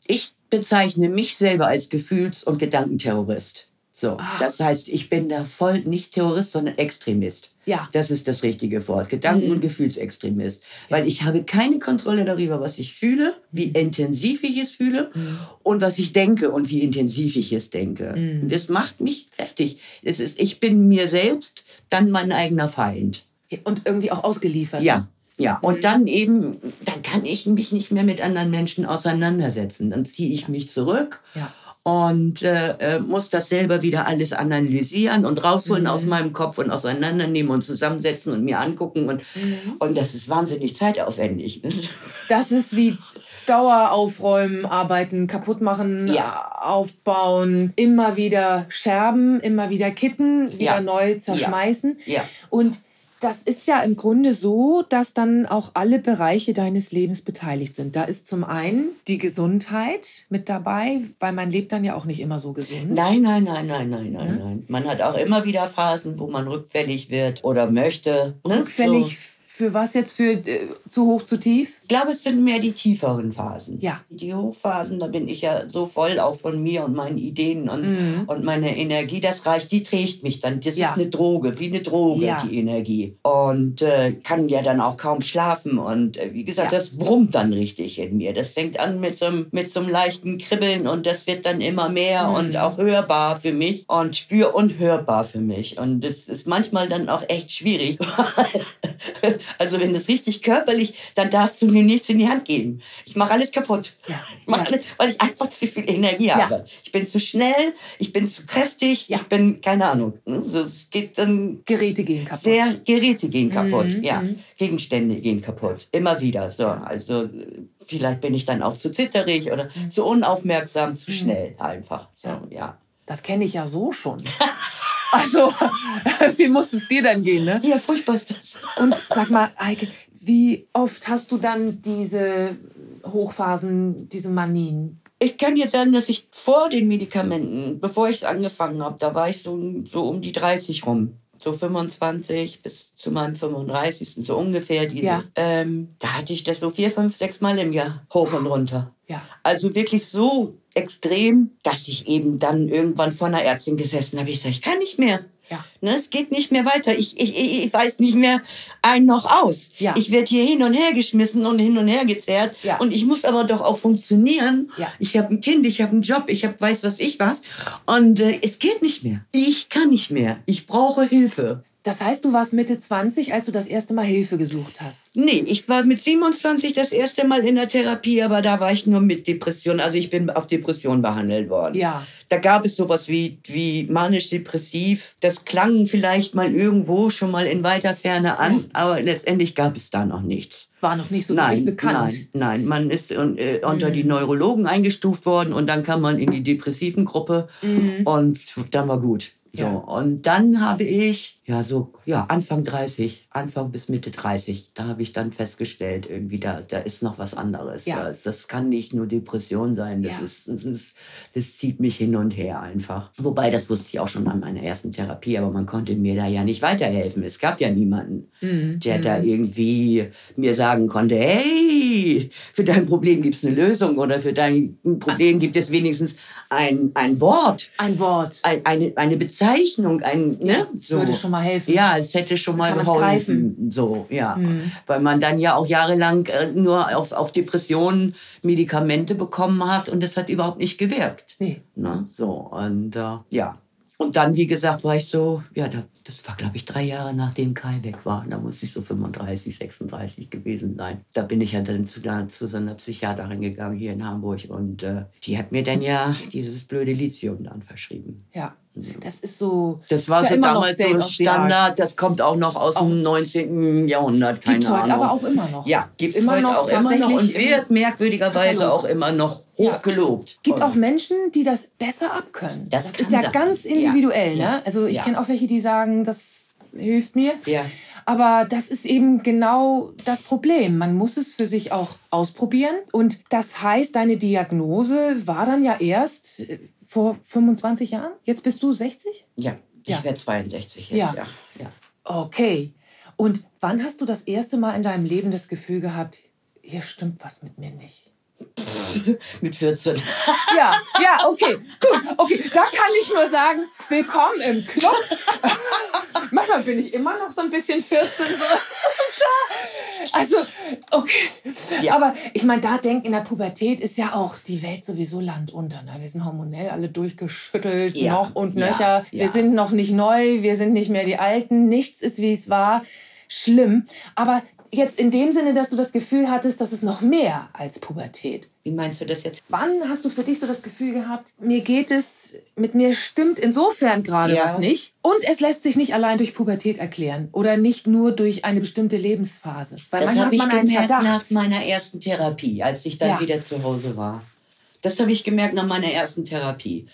ich bezeichne mich selber als Gefühls- und Gedankenterrorist. So, Ah. das heißt, ich bin da voll nicht Terrorist, sondern Extremist. Ja. Das ist das richtige Wort. Gedanken- Mhm. und Gefühlsextremist. Weil ich habe keine Kontrolle darüber, was ich fühle, wie intensiv ich es fühle Mhm. und was ich denke und wie intensiv ich es denke. Mhm. Das macht mich fertig. Es ist, ich bin mir selbst dann mein eigener Feind. Und irgendwie auch ausgeliefert. Ja, ja. Und dann eben, dann kann ich mich nicht mehr mit anderen Menschen auseinandersetzen. Dann ziehe ich mich zurück. Ja. Und äh, äh, muss das selber wieder alles analysieren und rausholen Mhm. aus meinem Kopf und auseinandernehmen und zusammensetzen und mir angucken. Und, Mhm. und das ist wahnsinnig zeitaufwendig. Ne? Das ist wie Dauer aufräumen, arbeiten, kaputt machen, Ja. aufbauen, immer wieder scherben, immer wieder kitten, wieder Ja. neu zerschmeißen. Ja. Und das ist ja im Grunde so, dass dann auch alle Bereiche deines Lebens beteiligt sind. Da ist zum einen die Gesundheit mit dabei, weil man lebt dann ja auch nicht immer so gesund. Nein, nein, nein, nein, nein, nein, Ne? nein. Man hat auch immer wieder Phasen, wo man rückfällig wird oder möchte. Ne? Rückfällig So. Für was jetzt? Für äh, zu hoch, zu tief? Ich glaube, es sind mehr die tieferen Phasen. Ja. Die Hochphasen, da bin ich ja so voll auch von mir und meinen Ideen und, Mhm. und meiner Energie. Das reicht, die trägt mich dann. Das Ja. ist eine Droge, wie eine Droge, Ja. die Energie. Und äh, kann ja dann auch kaum schlafen. Und äh, wie gesagt, Ja. das brummt dann richtig in mir. Das fängt an mit so, einem- mit so einem leichten Kribbeln und das wird dann immer mehr Mhm. und auch hörbar für mich und spür- und hörbar für mich. Und das ist manchmal dann auch echt schwierig. also wenn es richtig körperlich, dann darfst du mir nichts in die Hand geben. Ich mache alles kaputt. Ja. Mach alles, weil ich einfach zu viel Energie Ja. habe. Ich bin zu schnell, ich bin zu kräftig, Ja. ich bin, keine Ahnung. Also es geht dann Geräte gehen kaputt. sehr, Geräte gehen kaputt, Mhm, ja. Gegenstände gehen kaputt. Immer wieder. So, also vielleicht bin ich dann auch zu zitterig oder zu unaufmerksam, zu schnell einfach. So, Mhm. Ja. Das kenne ich ja so schon. Also, wie muss es dir dann gehen, ne? Ja, furchtbar ist das. Und sag mal, Eike, wie oft hast du dann diese Hochphasen, diese Manien? Ich kann dir sagen, dass ich vor den Medikamenten, bevor ich es angefangen habe, da war ich so, so um die 30 rum. So 25 bis zu meinem 35. so ungefähr. Diese, Ja. ähm, da hatte ich das so vier, fünf, sechs Mal im Jahr hoch und runter. Ja. Also wirklich so extrem, dass ich eben dann irgendwann vor einer Ärztin gesessen habe. Ich sage, ich kann nicht mehr. Ja. Ne, es geht nicht mehr weiter. Ich, ich, ich weiß nicht mehr ein noch aus. Ja. Ich werde hier hin und her geschmissen und hin und her gezerrt. Ja. Und ich muss aber doch auch funktionieren. Ja. Ich habe ein Kind, ich habe einen Job, ich hab weiß was ich was. Und äh, es geht nicht mehr. Ich kann nicht mehr. Ich brauche Hilfe. Das heißt, du warst Mitte 20, als du das erste Mal Hilfe gesucht hast. Nee, ich war mit 27 das erste Mal in der Therapie, aber da war ich nur mit Depression. Also ich bin auf Depression behandelt worden. Ja. Da gab es sowas wie, wie manisch-depressiv. Das klang vielleicht mal irgendwo schon mal in weiter Ferne an, aber letztendlich gab es da noch nichts. War noch nicht so wirklich Nein, bekannt. Mhm. nein, nein. Man ist äh, unter die Neurologen eingestuft worden und dann kam man in die depressiven Gruppe und dann war gut. So, Mhm. Ja. und dann habe ich, ja, so, ja, Anfang 30, Anfang bis Mitte 30, da habe ich dann festgestellt, irgendwie, da, da ist noch was anderes. Ja. Das, das kann nicht nur Depression sein, das, Ja. ist, das, das zieht mich hin und her einfach. Wobei, das wusste ich auch schon an meiner ersten Therapie, aber man konnte mir da ja nicht weiterhelfen. Es gab ja niemanden, Mhm. der da irgendwie mir sagen konnte, hey, für dein Problem gibt es eine Lösung oder für dein Problem gibt es wenigstens ein, ein Wort Ein Wort. ein, eine, eine Bezeichnung, ein, ne? das würde schon mal helfen. Ja, es hätte schon mal geholfen. So, ja. Weil man dann ja auch jahrelang äh, nur auf, auf Depressionen Medikamente bekommen hat und das hat überhaupt nicht gewirkt. Nee. Ne? So, und äh, ja. Und dann, wie gesagt, war ich so, ja, da, das war, glaube ich, drei Jahre nachdem Kai weg war. Da musste ich so 35, 36 gewesen sein. Da bin ich ja dann zu, zu so einer Psychiaterin gegangen hier in Hamburg und äh, die hat mir dann ja dieses blöde Lithium dann verschrieben. Ja. Das ist so. Das war so ja noch damals so. Standard, das kommt auch noch aus dem 19. Jahrhundert, keine Gibt's heute Ahnung. aber auch immer noch. Ja, gibt es heute noch auch immer noch und wird merkwürdigerweise auch immer noch Ja. hochgelobt. gibt Und auch Menschen, die das besser abkönnen. Das Das, ist ja sein. ganz Ja. individuell. Ja. Ne? Also ich Ja. kenne auch welche, die sagen, das hilft mir. Ja. Aber das ist eben genau das Problem. Man muss es für sich auch ausprobieren. Und das heißt, deine Diagnose war dann ja erst äh, vor 25 Jahren. Jetzt bist du 60? Ja, ich Ja. werde 62 jetzt. Ja. Ja. Ja. Okay. Und wann hast du das erste Mal in deinem Leben das Gefühl gehabt, hier stimmt was mit mir nicht? Mit 14. Ja, ja, okay, gut, okay. Da kann ich nur sagen, willkommen im Club. Manchmal bin ich immer noch so ein bisschen 14. So. Da. Also, okay. Ja. Aber ich meine, da denkt in der Pubertät ist ja auch die Welt sowieso landunter. Ne? Wir sind hormonell alle durchgeschüttelt, Ja, noch und ja, nöcher. Wir ja. sind noch nicht neu, wir sind nicht mehr die Alten. Nichts ist, wie es war. Schlimm. Aber jetzt in dem Sinne, dass du das Gefühl hattest, dass es noch mehr als Pubertät. Wie meinst du das jetzt? Wann hast du für dich so das Gefühl gehabt, mir geht es, mit mir stimmt insofern gerade Ja. was nicht und es lässt sich nicht allein durch Pubertät erklären oder nicht nur durch eine bestimmte Lebensphase? Weil Das habe ich gemerkt nach meiner ersten Therapie, als ich dann Ja. wieder zu Hause war. Das habe ich gemerkt nach meiner ersten Therapie,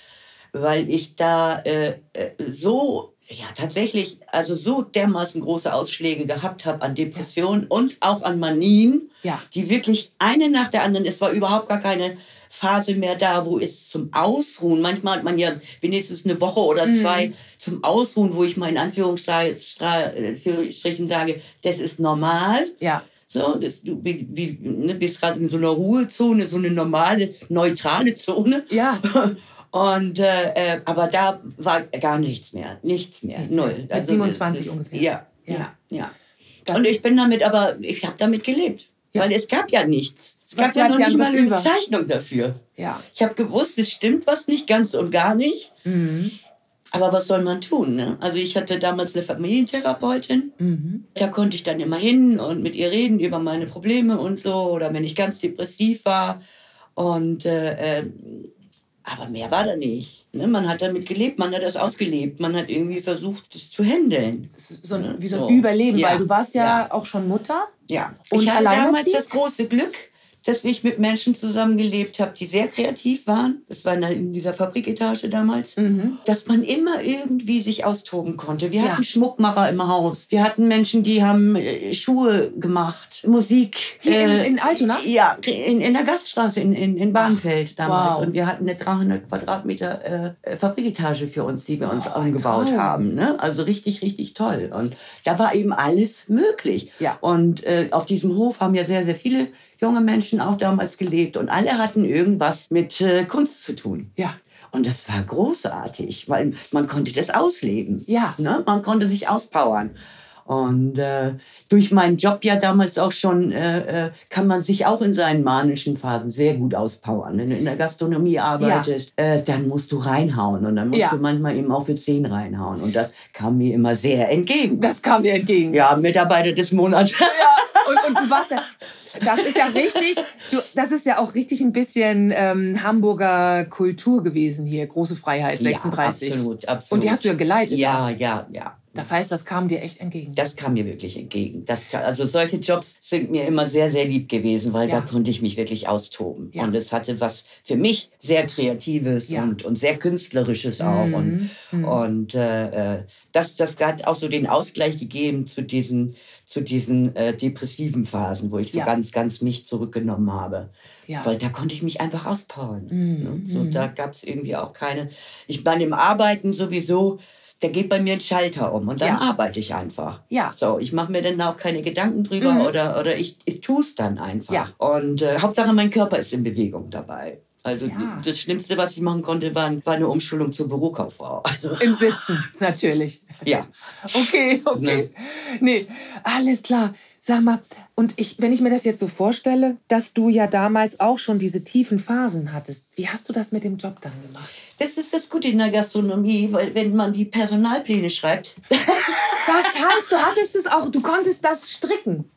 weil ich da äh, äh, so, ja tatsächlich, also so dermaßen große Ausschläge gehabt habe an Depressionen und auch an Manien, Ja. die wirklich eine nach der anderen, es war überhaupt gar keine Phase mehr da, wo es zum Ausruhen, manchmal hat man ja wenigstens eine Woche oder Mhm. zwei zum Ausruhen, wo ich mal in Anführungsstrichen sage, das ist normal. Ja. So, das, du ne, bist gerade in so einer Ruhezone, so eine normale, neutrale Zone. Ja. Und äh, äh, aber da war gar nichts mehr, nichts mehr, Nichts mehr. null. Mit das 27 ist- ungefähr. Ja, Ja. ja, ja. Das Und ich bin damit, aber ich habe damit gelebt, Ja. weil es gab ja nichts. Es Was gab ja noch nicht mal eine über? Bezeichnung dafür. Ja. Ich habe gewusst, es stimmt was nicht ganz und gar nicht. Mhm. Aber was soll man tun? Ne? Also ich hatte damals eine Familientherapeutin. Mhm. Da konnte ich dann immer hin und mit ihr reden über meine Probleme und so. Oder wenn ich ganz depressiv war. Und äh, äh, aber mehr war da nicht. Ne? Man hat damit gelebt, man hat das ausgelebt. Man hat irgendwie versucht, das zu handeln. So ein, Ne? wie so ein So. Überleben, Ja. weil du warst ja, Ja. auch schon Mutter. Ja. Und ich hatte damals das große Glück, dass ich mit Menschen zusammengelebt habe, die sehr kreativ waren. Das war in in dieser Fabriketage damals. Dass man immer irgendwie sich austoben konnte. Wir Mhm. Ja. hatten Schmuckmacher im Haus. Wir hatten Menschen, die haben äh, Schuhe gemacht, Musik. Hier in- äh, in Altona? Ja, in, in der Gaststraße in, in, in Bahnfeld damals. wow. Und wir hatten eine 300 Quadratmeter äh, Fabriketage für uns, die wir uns umgebaut Traum. haben. Ne? Also richtig, richtig toll. Und da war eben alles möglich. Ja. Und äh, auf diesem Hof haben ja sehr, sehr viele junge Menschen auch damals gelebt. Und alle hatten irgendwas mit äh, Kunst zu tun. Ja. Und das war großartig, weil man konnte das ausleben. Ja. Ne? Man konnte sich auspowern. Und äh, durch meinen Job ja damals auch schon, äh, äh, kann man sich auch in seinen manischen Phasen sehr gut auspowern. Wenn du in der Gastronomie arbeitest, äh, dann musst du reinhauen. Und dann musst Ja. du manchmal eben auch für 10 reinhauen. Und das kam mir immer sehr entgegen. Das kam dir entgegen. ja, Mitarbeiter des Monats. Ja, und, und du warst ja, das ist ja richtig, du, das ist ja auch richtig ein bisschen ähm, Hamburger Kultur gewesen hier, große Freiheit, 36. Ja, absolut, absolut. Und die hast du ja geleitet. Ja, ja, ja. Das heißt, das kam dir echt entgegen. Das kam mir wirklich entgegen. Das, also solche Jobs sind mir immer sehr, sehr lieb gewesen, weil Ja. da konnte ich mich wirklich austoben. Ja. Und es hatte was für mich sehr Kreatives Ja. Mhm. und, und sehr Künstlerisches auch. Und, und äh, äh, das, das hat auch so den Ausgleich gegeben zu diesen, zu diesen äh, depressiven Phasen, wo ich so ganz, ganz mich zurückgenommen habe. Mhm. Weil da konnte ich mich einfach auspowern. ne? So, da gab es irgendwie auch keine. Ich meine, im Arbeiten sowieso, da geht bei mir ein Schalter um und dann Ja. arbeite ich einfach. Ja. So, ich mache mir dann auch keine Gedanken drüber oder, oder ich, ich tue es dann einfach. Ja. Und äh, Hauptsache, mein Körper ist in Bewegung dabei. Also Ja. das Schlimmste, was ich machen konnte, war, war eine Umschulung zur Bürokauffrau. Also, Im Sitzen, natürlich. ja. Okay, okay. Nee, alles klar. Sag mal, und ich, wenn ich mir das jetzt so vorstelle, dass du ja damals auch schon diese tiefen Phasen hattest, wie hast du das mit dem Job dann gemacht? Das ist das Gute in der Gastronomie, weil wenn man die Personalpläne schreibt, Das heißt, du hattest es auch, du konntest das stricken.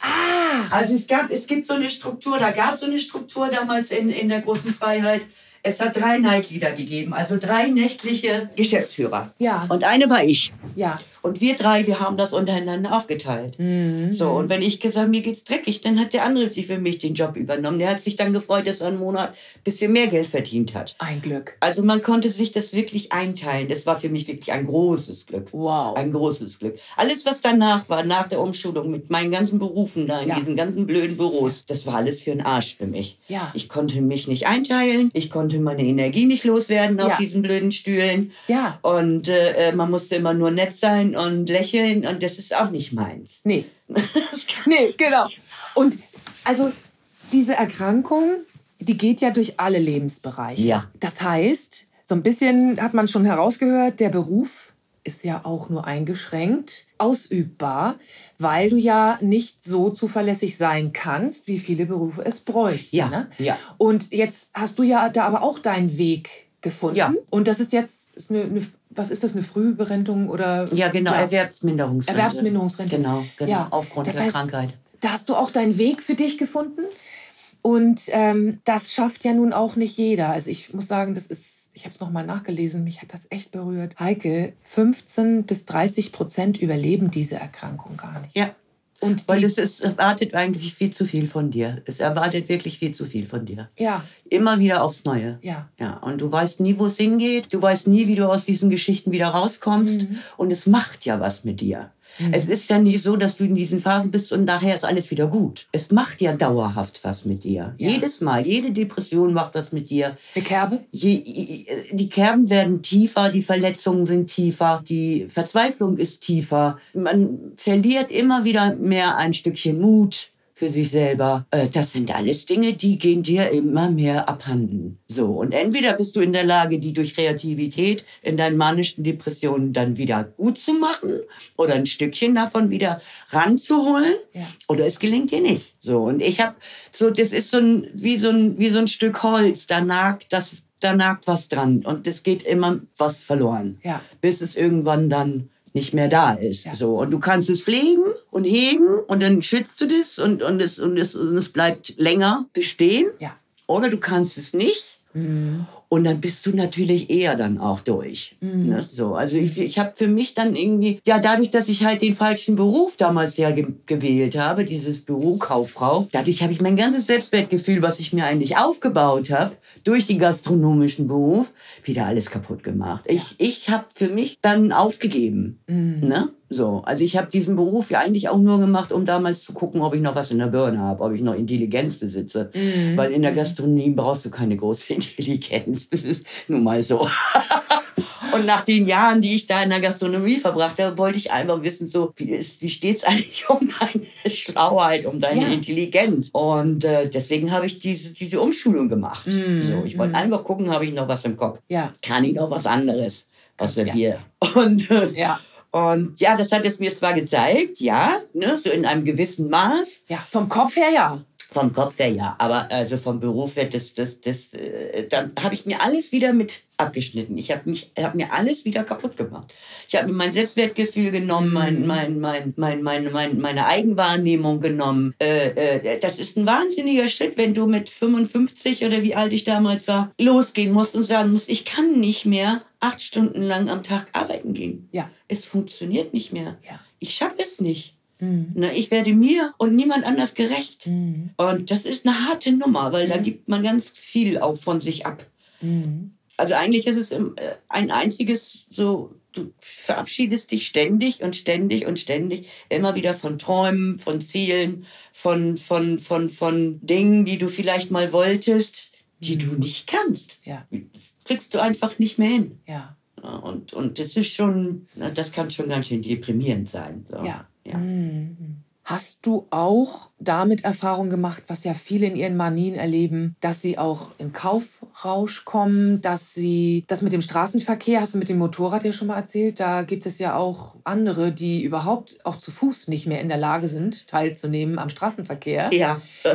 Ah, Also es gab, es gibt so eine Struktur, da gab es so eine Struktur damals in, in der großen Freiheit. Es hat drei Neidlieder gegeben, also drei nächtliche Geschäftsführer. Ja. Und eine war ich. ja. Und wir drei, wir haben das untereinander aufgeteilt. So, und wenn ich gesagt mir geht's dreckig, dann hat der andere sich für mich den Job übernommen. Der hat sich dann gefreut, dass er einen Monat ein bisschen mehr Geld verdient hat. Ein Glück. Also man konnte sich das wirklich einteilen. Das war für mich wirklich ein großes Glück. Wow. Ein großes Glück. Alles, was danach war, nach der Umschulung, mit meinen ganzen Berufen da in Ja. diesen ganzen blöden Büros, das war alles für den Arsch für mich. Ja. Ich konnte mich nicht einteilen, ich konnte meine Energie nicht loswerden auf Ja. diesen blöden Stühlen. Ja. Und äh, äh, man musste immer nur nett sein und lächeln und das ist auch nicht meins. Nee. nee, genau. Und also diese Erkrankung, die geht ja durch alle Lebensbereiche. Ja. Das heißt, so ein bisschen hat man schon herausgehört, der Beruf ist ja auch nur eingeschränkt ausübbar, weil du ja nicht so zuverlässig sein kannst, wie viele Berufe es bräuchten. Ja, Ne? ja. Und jetzt hast du ja da aber auch deinen Weg gefunden. Ja. Und das ist jetzt eine, eine, was ist das, eine Frühberentung oder? Ja, genau, Erwerbsminderungsrente. Erwerbsminderungsrente. Genau, genau, Ja. aufgrund Das der heißt, Krankheit. Da hast du auch deinen Weg für dich gefunden. Und ähm, das schafft ja nun auch nicht jeder. Also ich muss sagen, das ist, ich habe es nochmal nachgelesen, mich hat das echt berührt. Heike, 15 bis 30 Prozent überleben diese Erkrankung gar nicht. Ja, Und weil es, ist, erwartet eigentlich viel zu viel von dir. Es erwartet wirklich viel zu viel von dir. ja, Immer wieder aufs Neue. ja, Ja, und du weißt nie, wo es hingeht. Du weißt nie, wie du aus diesen Geschichten wieder rauskommst. Mhm. Und es macht ja was mit dir. Es ist ja nicht so, dass du in diesen Phasen bist und nachher ist alles wieder gut. Es macht ja dauerhaft was mit dir. Ja. Jedes Mal, jede Depression macht was mit dir. eine Kerbe. Je, die Kerben werden tiefer, die Verletzungen sind tiefer, die Verzweiflung ist tiefer. Man verliert immer wieder mehr ein Stückchen Mut für sich selber. Äh, Das sind alles Dinge, die gehen dir immer mehr abhanden. So, und entweder bist du in der Lage, die durch Kreativität in deinen manischen Depressionen dann wieder gut zu machen oder ein Stückchen davon wieder ranzuholen. Ja. Oder es gelingt dir nicht. So und ich habe so, das ist so ein wie so ein wie so ein Stück Holz. Da nagt das, da nagt was dran und es geht immer was verloren, Ja. bis es irgendwann dann nicht mehr da ist. Ja. So und du kannst es pflegen und hegen und dann schützt du das und und es und es, und es bleibt länger bestehen. Ja. Oder du kannst es nicht. Und dann bist du natürlich eher dann auch durch. Ne? So, also ich, ich habe für mich dann irgendwie, ja, dadurch, dass ich halt den falschen Beruf damals ja ge gewählt habe, dieses Büro Kauffrau, dadurch habe ich mein ganzes Selbstwertgefühl, was ich mir eigentlich aufgebaut habe, durch den gastronomischen Beruf, wieder alles kaputt gemacht. Ich, ich habe für mich dann aufgegeben. Ne? So, also ich habe diesen Beruf ja eigentlich auch nur gemacht, um damals zu gucken, ob ich noch was in der Birne habe, ob ich noch Intelligenz besitze. Weil in der Gastronomie brauchst du keine große Intelligenz. Das ist nun mal so. Und nach den Jahren, die ich da in der Gastronomie verbracht habe, wollte ich einfach wissen, so, wie, ist, wie steht es eigentlich um deine Schlauheit, um deine Ja. Intelligenz? Und äh, deswegen habe ich diese, diese Umschulung gemacht. So, ich wollte einfach gucken, habe ich noch was im Kopf. Ja. Kann ich noch was anderes außer Ja. Bier? Und äh, Ja. und ja, das hat es mir zwar gezeigt, ja, ne, so in einem gewissen Maß. Ja, vom Kopf her ja. Vom Kopf her ja, aber also vom Beruf her, das, das, das, äh, dann habe ich mir alles wieder mit abgeschnitten. Ich habe mich, habe mir alles wieder kaputt gemacht. Ich habe mir mein Selbstwertgefühl genommen, mein, mein, mein, mein, mein, mein, meine Eigenwahrnehmung genommen. Äh, äh, das ist ein wahnsinniger Schritt, wenn du mit 55 oder wie alt ich damals war, losgehen musst und sagen musst, ich kann nicht mehr acht Stunden lang am Tag arbeiten gehen. Ja. Es funktioniert nicht mehr. Ja. Ich schaffe es nicht. Na, ich werde mir und niemand anders gerecht. Und das ist eine harte Nummer, weil da gibt man ganz viel auch von sich ab. Also eigentlich ist es im- äh, ein einziges so, du verabschiedest dich ständig und ständig und ständig immer wieder von Träumen, von Zielen, von, von, von, von Dingen, die du vielleicht mal wolltest, die du nicht kannst. Ja. Das kriegst du einfach nicht mehr hin. Ja. Und, und das ist schon, das kann schon ganz schön deprimierend sein. So. Ja. Ja. Hast du auch damit Erfahrung gemacht, was ja viele in ihren Manien erleben, dass sie auch in Kaufrausch kommen, dass sie das mit dem Straßenverkehr, hast du mit dem Motorrad ja schon mal erzählt, da gibt es ja auch andere, die überhaupt auch zu Fuß nicht mehr in der Lage sind, teilzunehmen am Straßenverkehr. Ja.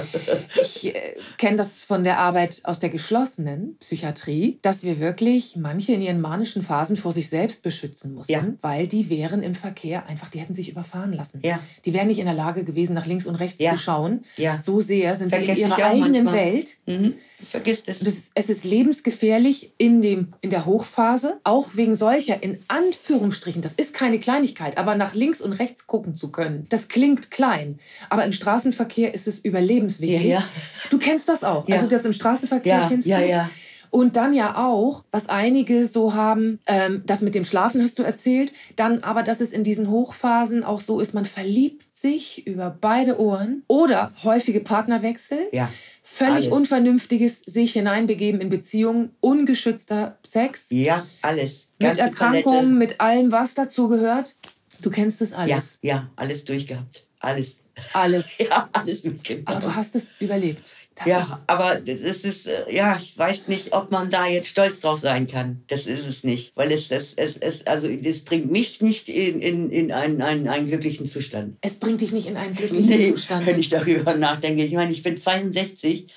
Ich äh, kenne das von der Arbeit aus der geschlossenen Psychiatrie, dass wir wirklich manche in ihren manischen Phasen vor sich selbst beschützen mussten, Ja. weil die wären im Verkehr einfach, die hätten sich überfahren lassen. Ja. Die wären nicht in der Lage gewesen, nach links und rechts Ja. zu schauen. Ja. So sehr sind Vergesse die in ihrer eigenen manchmal. Welt. Mhm. Vergisst es. Ist, es ist lebensgefährlich in, dem, in der Hochphase, auch wegen solcher, in Anführungsstrichen, das ist keine Kleinigkeit, aber nach links und rechts gucken zu können. Das klingt klein, aber im Straßenverkehr ist es überlebenswichtig. Ja, ja. Du kennst das auch. Ja. Also das im Straßenverkehr kennst ja, du. ja. Und dann ja auch, was einige so haben, ähm, das mit dem Schlafen hast du erzählt, dann aber, dass es in diesen Hochphasen auch so ist, man verliebt sich über beide Ohren oder häufige Partnerwechsel, Ja, völlig alles. unvernünftiges sich hineinbegeben in Beziehungen, ungeschützter Sex, Ja, alles. mit Ganze Erkrankungen, Palette. mit allem, was dazugehört. Du kennst es Ja, alles. ja, alles durchgehabt. Alles. Alles. Ja, alles Aber mitgenommen. du hast es überlebt. Das Ja, ist, aber das ist, äh, ja, ich weiß nicht, ob man da jetzt stolz drauf sein kann. Das ist es nicht. Weil es, es, es, es also das bringt mich nicht in, in, in einen, einen, einen glücklichen Zustand. es bringt dich nicht in einen glücklichen Nee, Zustand. wenn ich darüber nachdenke. Ich meine, ich bin 62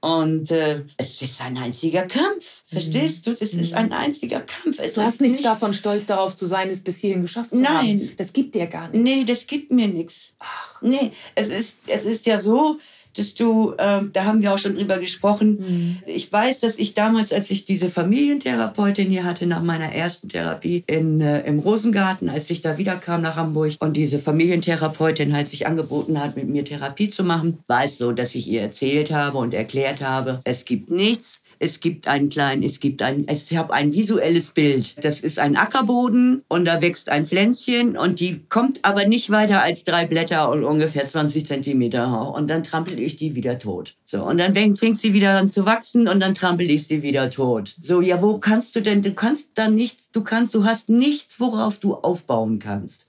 Und äh, es ist ein einziger Kampf. Verstehst du? Es ist ein einziger Kampf. Es Du hast nichts nicht- davon, stolz darauf zu sein, es bis hierhin geschafft zu Nein. haben. Das gibt dir gar nichts. Nee, das gibt mir nichts. Nee, es ist, es ist ja so, dass du, ähm, da haben wir auch schon drüber gesprochen. Ich weiß, dass ich damals, als ich diese Familientherapeutin hier hatte, nach meiner ersten Therapie in, äh, im Rosengarten, als ich da wiederkam nach Hamburg und diese Familientherapeutin halt sich angeboten hat, mit mir Therapie zu machen, war es so, dass ich ihr erzählt habe und erklärt habe, es gibt nichts, es gibt einen kleinen, es gibt ein, ich habe ein visuelles Bild. Das ist ein Ackerboden und da wächst ein Pflänzchen und die kommt aber nicht weiter als drei Blätter und ungefähr 20 Zentimeter hoch und dann trampel ich die wieder tot. So, und dann fängt sie wieder an zu wachsen und dann trampel ich sie wieder tot. So, ja, wo kannst du denn, du kannst da nichts, du kannst, du hast nichts, worauf du aufbauen kannst.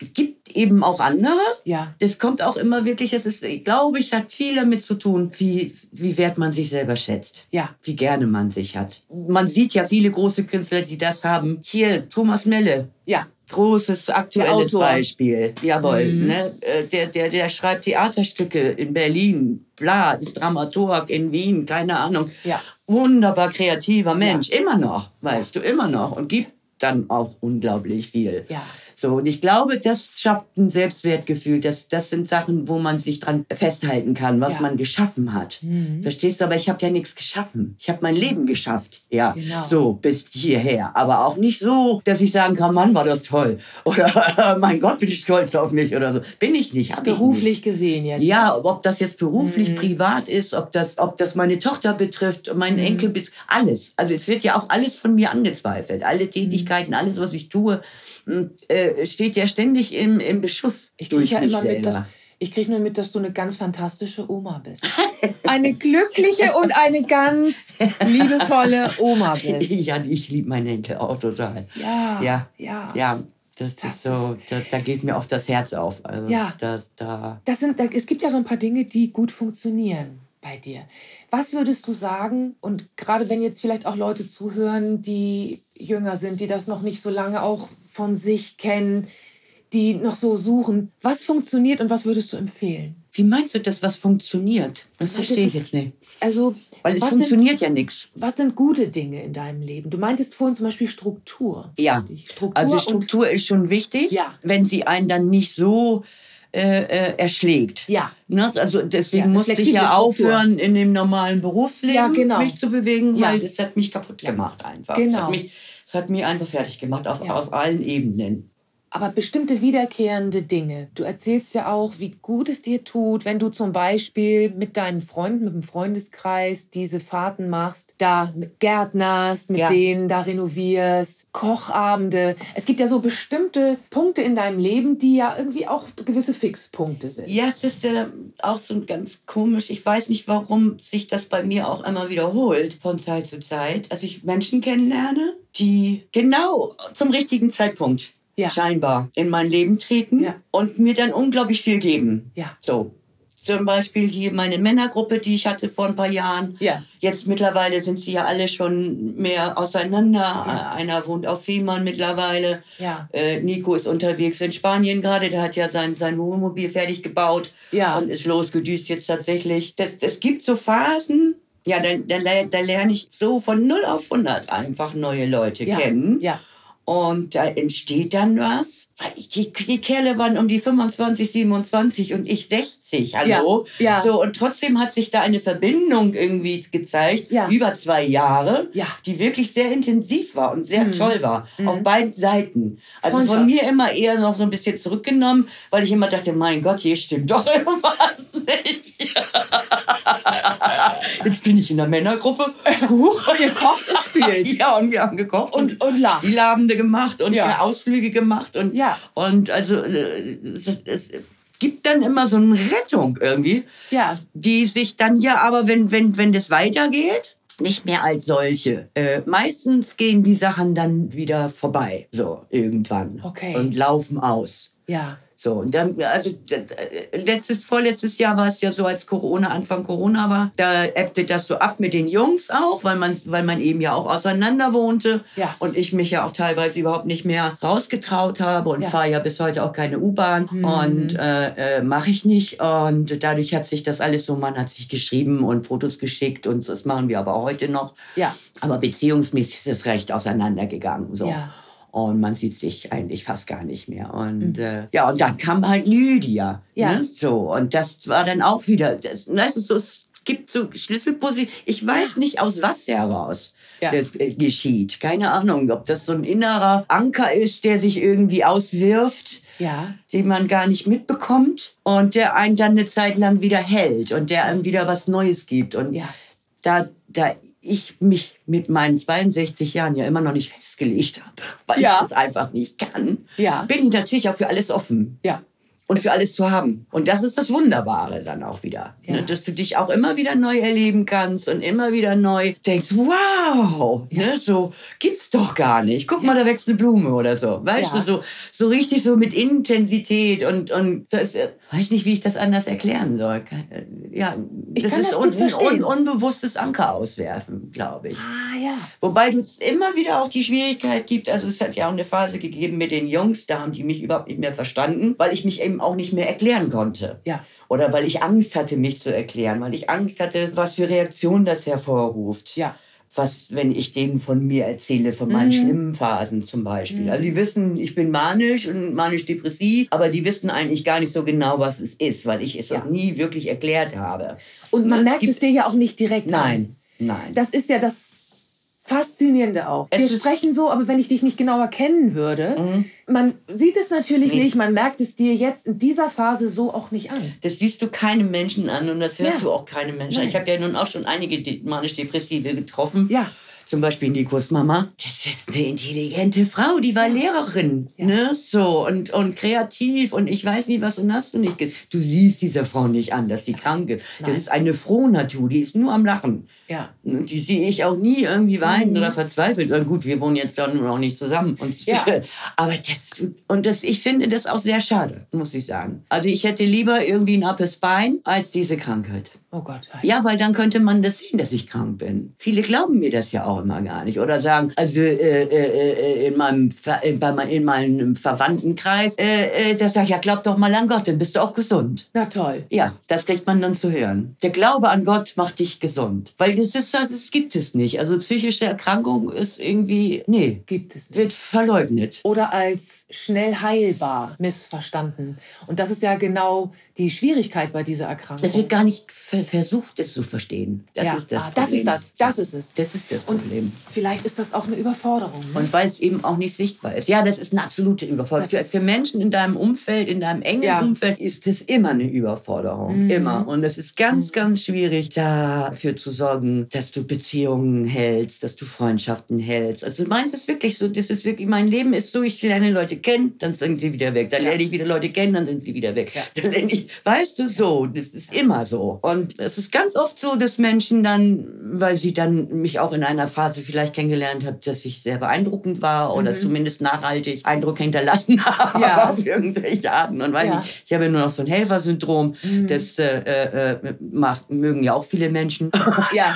Es gibt eben auch andere. Ja. Das kommt auch immer wirklich, es ist, ich glaube, ich hat viel damit zu tun, wie, wie wert man sich selber schätzt. Ja. Wie gerne man sich hat. Man sieht ja viele große Künstler, die das haben. Hier, Thomas Melle. Ja. Großes aktuelles. Beispiel. Jawohl. Ne? Äh, Der, der, der schreibt Theaterstücke in Berlin, bla, ist Dramaturg in Wien, keine Ahnung. Ja. Wunderbar kreativer Mensch, immer noch, weißt du, immer noch. Und gibt dann auch unglaublich viel. Ja. So, und ich glaube, das schafft ein Selbstwertgefühl. Das, das sind Sachen, wo man sich dran festhalten kann, was Ja. Mhm. man geschaffen hat. Verstehst du? Aber ich habe ja nichts geschaffen. Ich habe mein Leben geschafft. Ja, Genau. so bis hierher. Aber auch nicht so, dass ich sagen kann, Mann, war das toll. Oder mein Gott, bin ich stolz auf mich oder so. Bin ich nicht. Hab ich nicht. Beruflich gesehen jetzt. Ja, ob das jetzt beruflich, Mhm. privat ist, ob das, ob das meine Tochter betrifft, meinen Mhm. Enkel betrifft, alles. Also es wird ja auch alles von mir angezweifelt. Alle Tätigkeiten, alles, was ich tue, äh, steht ja ständig im, im Beschuss. Ich kriege ja immer mit, selber. dass, ich krieg nur mit, dass du eine ganz fantastische Oma bist. Eine glückliche und eine ganz liebevolle Oma bist. Ja, ich liebe meinen Enkel auch total. Ja, Ja, ja. ja. Das, Das ist so, da, da geht mir auch das Herz auf. Also Ja. Das, da, Das sind, da, es gibt ja so ein paar Dinge, die gut funktionieren bei dir. Was würdest du sagen, und gerade wenn jetzt vielleicht auch Leute zuhören, die jünger sind, die das noch nicht so lange auch von sich kennen, die noch so suchen, was funktioniert und was würdest du empfehlen? wie meinst du das, was funktioniert? Das verstehe ich jetzt nicht. Also, Weil es funktioniert ja nichts. Sind, was sind gute Dinge in deinem Leben? Du meintest vorhin zum Beispiel Struktur. Ja. Struktur also und Struktur ist schon wichtig, Ja. wenn sie einen dann nicht so äh, äh, erschlägt. Ja. Ne? Also deswegen Ja, musste ich ja aufhören, in dem normalen Berufsleben Ja, genau. mich zu bewegen, Ja. weil das hat mich kaputt gemacht einfach. Genau. Das hat mich einfach fertig gemacht auf, Ja. auf allen Ebenen. Aber bestimmte wiederkehrende Dinge. Du erzählst ja auch, wie gut es dir tut, wenn du zum Beispiel mit deinen Freunden, mit dem Freundeskreis diese Fahrten machst, da gärtnerst, mit Ja. denen da renovierst, Kochabende. Es gibt ja so bestimmte Punkte in deinem Leben, die ja irgendwie auch gewisse Fixpunkte sind. Ja, es ist äh, auch so ganz komisch. Ich weiß nicht, warum sich das bei mir auch immer wiederholt von Zeit zu Zeit. Also ich Menschen kennenlerne, die genau zum richtigen Zeitpunkt Ja. scheinbar in mein Leben treten Ja. und mir dann unglaublich viel geben. Ja. So. Zum Beispiel hier meine Männergruppe, die ich hatte vor ein paar Jahren. Ja. Jetzt mittlerweile sind sie ja alle schon mehr auseinander. Äh, Einer wohnt auf Fehmarn mittlerweile. Ja. Äh, Nico ist unterwegs in Spanien gerade. Der hat ja sein, sein Wohnmobil fertig gebaut Ja. und ist losgedüst jetzt tatsächlich. Das, das gibt so Phasen. Ja, dann, dann, le- da lerne ich so von 0 auf 100 einfach neue Leute Ja. kennen. Ja. Und da entsteht dann was. Weil Die, die Kerle waren um die 25, 27 und ich 60. Hallo? Ja, ja. So, und trotzdem hat sich da eine Verbindung irgendwie gezeigt, Ja. über zwei Jahre, Ja. Mhm. die wirklich sehr intensiv war und sehr toll war. Auf beiden Seiten. Also von mir immer eher noch so ein bisschen zurückgenommen, weil ich immer dachte, mein Gott, hier stimmt doch irgendwas nicht. Jetzt bin ich in der Männergruppe. Huch. Und ihr kocht und spielt. Ja, und wir haben gekocht Und- und lacht. Spielabende gemacht und. Ausflüge gemacht. Und, und also äh, es, es gibt dann immer so eine Rettung irgendwie, Ja. die sich dann ja aber, wenn, wenn, wenn das weitergeht, nicht mehr als solche. Äh, meistens gehen die Sachen dann wieder vorbei, so irgendwann. Okay. Und laufen aus. Ja. So, und dann, also letztes, vorletztes Jahr war es ja so, als Corona, Anfang Corona war, da ebbte das so ab mit den Jungs auch, weil man, weil man eben ja auch auseinander wohnte. Ja. Und ich mich ja auch teilweise überhaupt nicht mehr rausgetraut habe und Ja. fahre ja bis heute auch keine U-Bahn Mhm. und äh, äh, mache ich nicht. Und dadurch hat sich das alles so, man hat sich geschrieben und Fotos geschickt und das machen wir aber auch heute noch. Ja. Aber beziehungsmäßig ist es recht auseinandergegangen. So. Ja. Und man sieht sich eigentlich fast gar nicht mehr. Und äh, ja, und dann kam halt Lydia. Mhm. Ja. Ne? So, und das war dann auch wieder, das, das ist so, es gibt so Schlüsselpositionen. Ich weiß nicht, aus was heraus Ja. das äh, geschieht. Keine Ahnung, ob das so ein innerer Anker ist, der sich irgendwie auswirft Ja. den man gar nicht mitbekommt und der einen dann eine Zeit lang wieder hält und der einem wieder was Neues gibt. Und Ja. da, da ich mich mit meinen 62 Jahren ja immer noch nicht festgelegt habe, weil Ja. ich es einfach nicht kann, Ja. bin ich natürlich auch für alles offen Ja. Und für alles zu haben. Und das ist das Wunderbare dann auch wieder. Ja. Ne? Dass du dich auch immer wieder neu erleben kannst und immer wieder neu denkst, wow, ne? so gibt's doch gar nicht. Guck mal, da wächst eine Blume oder so. Weißt Ja. du, so, so richtig so mit Intensität und, und das, äh, weiß nicht, wie ich das anders erklären soll. Äh, Ja, Ich das ist das un, un, unbewusstes Anker auswerfen, glaube ich. Ah, ja. Wobei du es immer wieder auch die Schwierigkeit gibt, also es hat ja auch eine Phase gegeben mit den Jungs, da haben die mich überhaupt nicht mehr verstanden, weil ich mich eben auch nicht mehr erklären konnte. Ja. Oder weil ich Angst hatte, mich zu erklären, weil ich Angst hatte, was für Reaktionen das hervorruft. Ja. Was, wenn ich denen von mir erzähle, von meinen schlimmen Phasen zum Beispiel. Also die wissen, ich bin manisch und manisch-depressiv, aber die wissen eigentlich gar nicht so genau, was es ist, weil ich es Ja. nie wirklich erklärt habe. Und man Es merkt gibt- es dir ja auch nicht direkt an. Nein, nein. Das ist ja das Faszinierende auch. Es Wir Mhm. sprechen so, aber wenn ich dich nicht genauer kennen würde, man sieht es natürlich Nee. nicht, man merkt es dir jetzt in dieser Phase so auch nicht an. Das siehst du keinem Menschen an und das hörst Ja. du auch keinem Menschen an. Ich habe ja nun auch schon einige de- manisch-depressive getroffen. Ja. Zum Beispiel Nikos Mama. Das ist eine intelligente Frau, die war Lehrerin. Ne? So, und, und kreativ und ich weiß nicht was und hast du nicht. Du siehst dieser Frau nicht an, dass sie krank ist. Nein. Das ist eine Frohnatur, die ist nur am Lachen. Ja. Und die sehe ich auch nie irgendwie weinen Mhm. oder verzweifelt. Na gut, wir wohnen jetzt dann auch nicht zusammen. Und, Ja. Aber das, und das, ich finde das auch sehr schade, muss ich sagen. Also ich hätte lieber irgendwie ein Upper Spine als diese Krankheit. Oh Gott. Ja, weil dann könnte man das sehen, dass ich krank bin. Viele glauben mir das ja auch immer gar nicht. Oder sagen, also äh, äh, äh, in, meinem, in meinem Verwandtenkreis, äh, äh, da sag ich, ja, glaub doch mal an Gott, dann bist du auch gesund. Na toll. Ja, das kriegt man dann zu hören. Der Glaube an Gott macht dich gesund. Weil das ist das, das gibt es nicht. Also psychische Erkrankung ist irgendwie, nee, Gibt es nicht. wird verleugnet. Oder als schnell heilbar missverstanden. Und das ist ja genau die Schwierigkeit bei dieser Erkrankung. Es wird gar nicht ver versucht, es zu verstehen. Das ja. ist das ah, Problem. das ist das. Das ist es. Das ist das Und Problem. vielleicht ist das auch eine Überforderung. Ne? Und weil es eben auch nicht sichtbar ist. Ja, das ist eine absolute Überforderung. Für, für Menschen in deinem Umfeld, in deinem engen Ja. Umfeld, ist es immer eine Überforderung. Mhm. Immer. Und es ist ganz, ganz schwierig, dafür zu sorgen, dass du Beziehungen hältst, dass du Freundschaften hältst. Also meins ist wirklich so, das ist wirklich, mein Leben ist so, ich lerne Leute kennen, dann sind sie wieder weg. Dann Ja. lerne ich wieder Leute kennen, dann sind sie wieder weg. Dann lerne ich, weißt du, so, das ist immer so. Und es ist ganz oft so, dass Menschen dann, weil sie dann mich auch in einer Phase vielleicht kennengelernt haben, dass ich sehr beeindruckend war oder zumindest nachhaltig Eindruck hinterlassen habe Mhm. Ja. auf irgendwelche Arten und Weisen. Ja. Mhm. Ich habe ja nur noch so ein Helfersyndrom. Das äh, äh, äh, macht, mögen ja auch viele Menschen. Ja,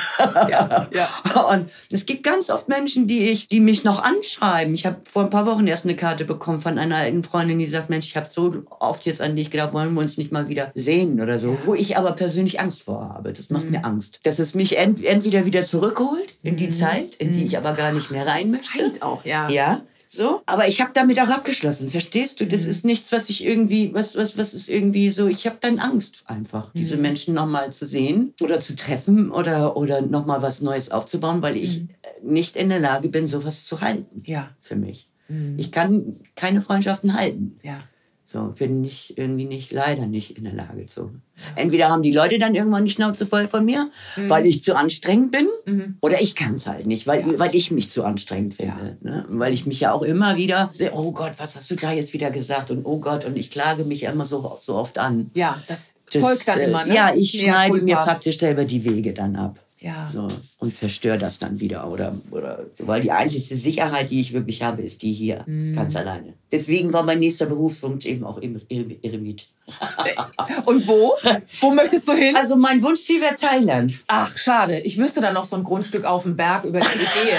ja, ja. Und es gibt ganz oft Menschen, die ich, die mich noch anschreiben. Ich habe vor ein paar Wochen erst eine Karte bekommen von einer alten Freundin, die sagt, Mensch, ich habe so oft jetzt an dich gedacht, wollen wir uns nicht mal wieder sehen oder so. Wo ich aber persönlich Angst vor habe. Das macht Mhm. mir Angst. Dass es mich ent entweder wieder zurückholt in die Zeit, in die ich aber gar nicht mehr rein möchte. Mhm. Zeit auch, ja. Ja. So, aber ich habe damit auch abgeschlossen, verstehst du? Das Mhm. ist nichts, was ich irgendwie, was, was, was ist irgendwie so, ich habe dann Angst einfach, Mhm. diese Menschen nochmal zu sehen oder zu treffen oder, oder nochmal was Neues aufzubauen, weil ich Mhm. nicht in der Lage bin, sowas zu halten Ja, für mich. Ich kann keine Freundschaften halten. ja. So, bin ich irgendwie nicht, leider nicht in der Lage zu. Entweder haben die Leute dann irgendwann die Schnauze voll von mir, Mhm. weil ich zu anstrengend bin, oder ich kann es halt nicht, weil, weil ich mich zu anstrengend finde. Ne? Weil ich mich ja auch immer wieder, sehe, oh Gott, was hast du da jetzt wieder gesagt? Und oh Gott, und ich klage mich ja immer so, so oft an. Ja, das, Das, folgt dann äh, immer. Ne? Ja, ich schneide mir praktisch selber die Wege dann ab. Ja. So, und zerstöre das dann wieder. Oder, oder, weil die einzige Sicherheit, die ich wirklich habe, ist die hier, Mhm. ganz alleine. Deswegen war mein nächster Berufswunsch eben auch Erem- Erem- Eremit. Und wo? Wo möchtest du hin? Also mein Wunschziel wäre Thailand. Ach, schade. Ich wüsste da noch so ein Grundstück auf dem Berg über. Hätte ich wär-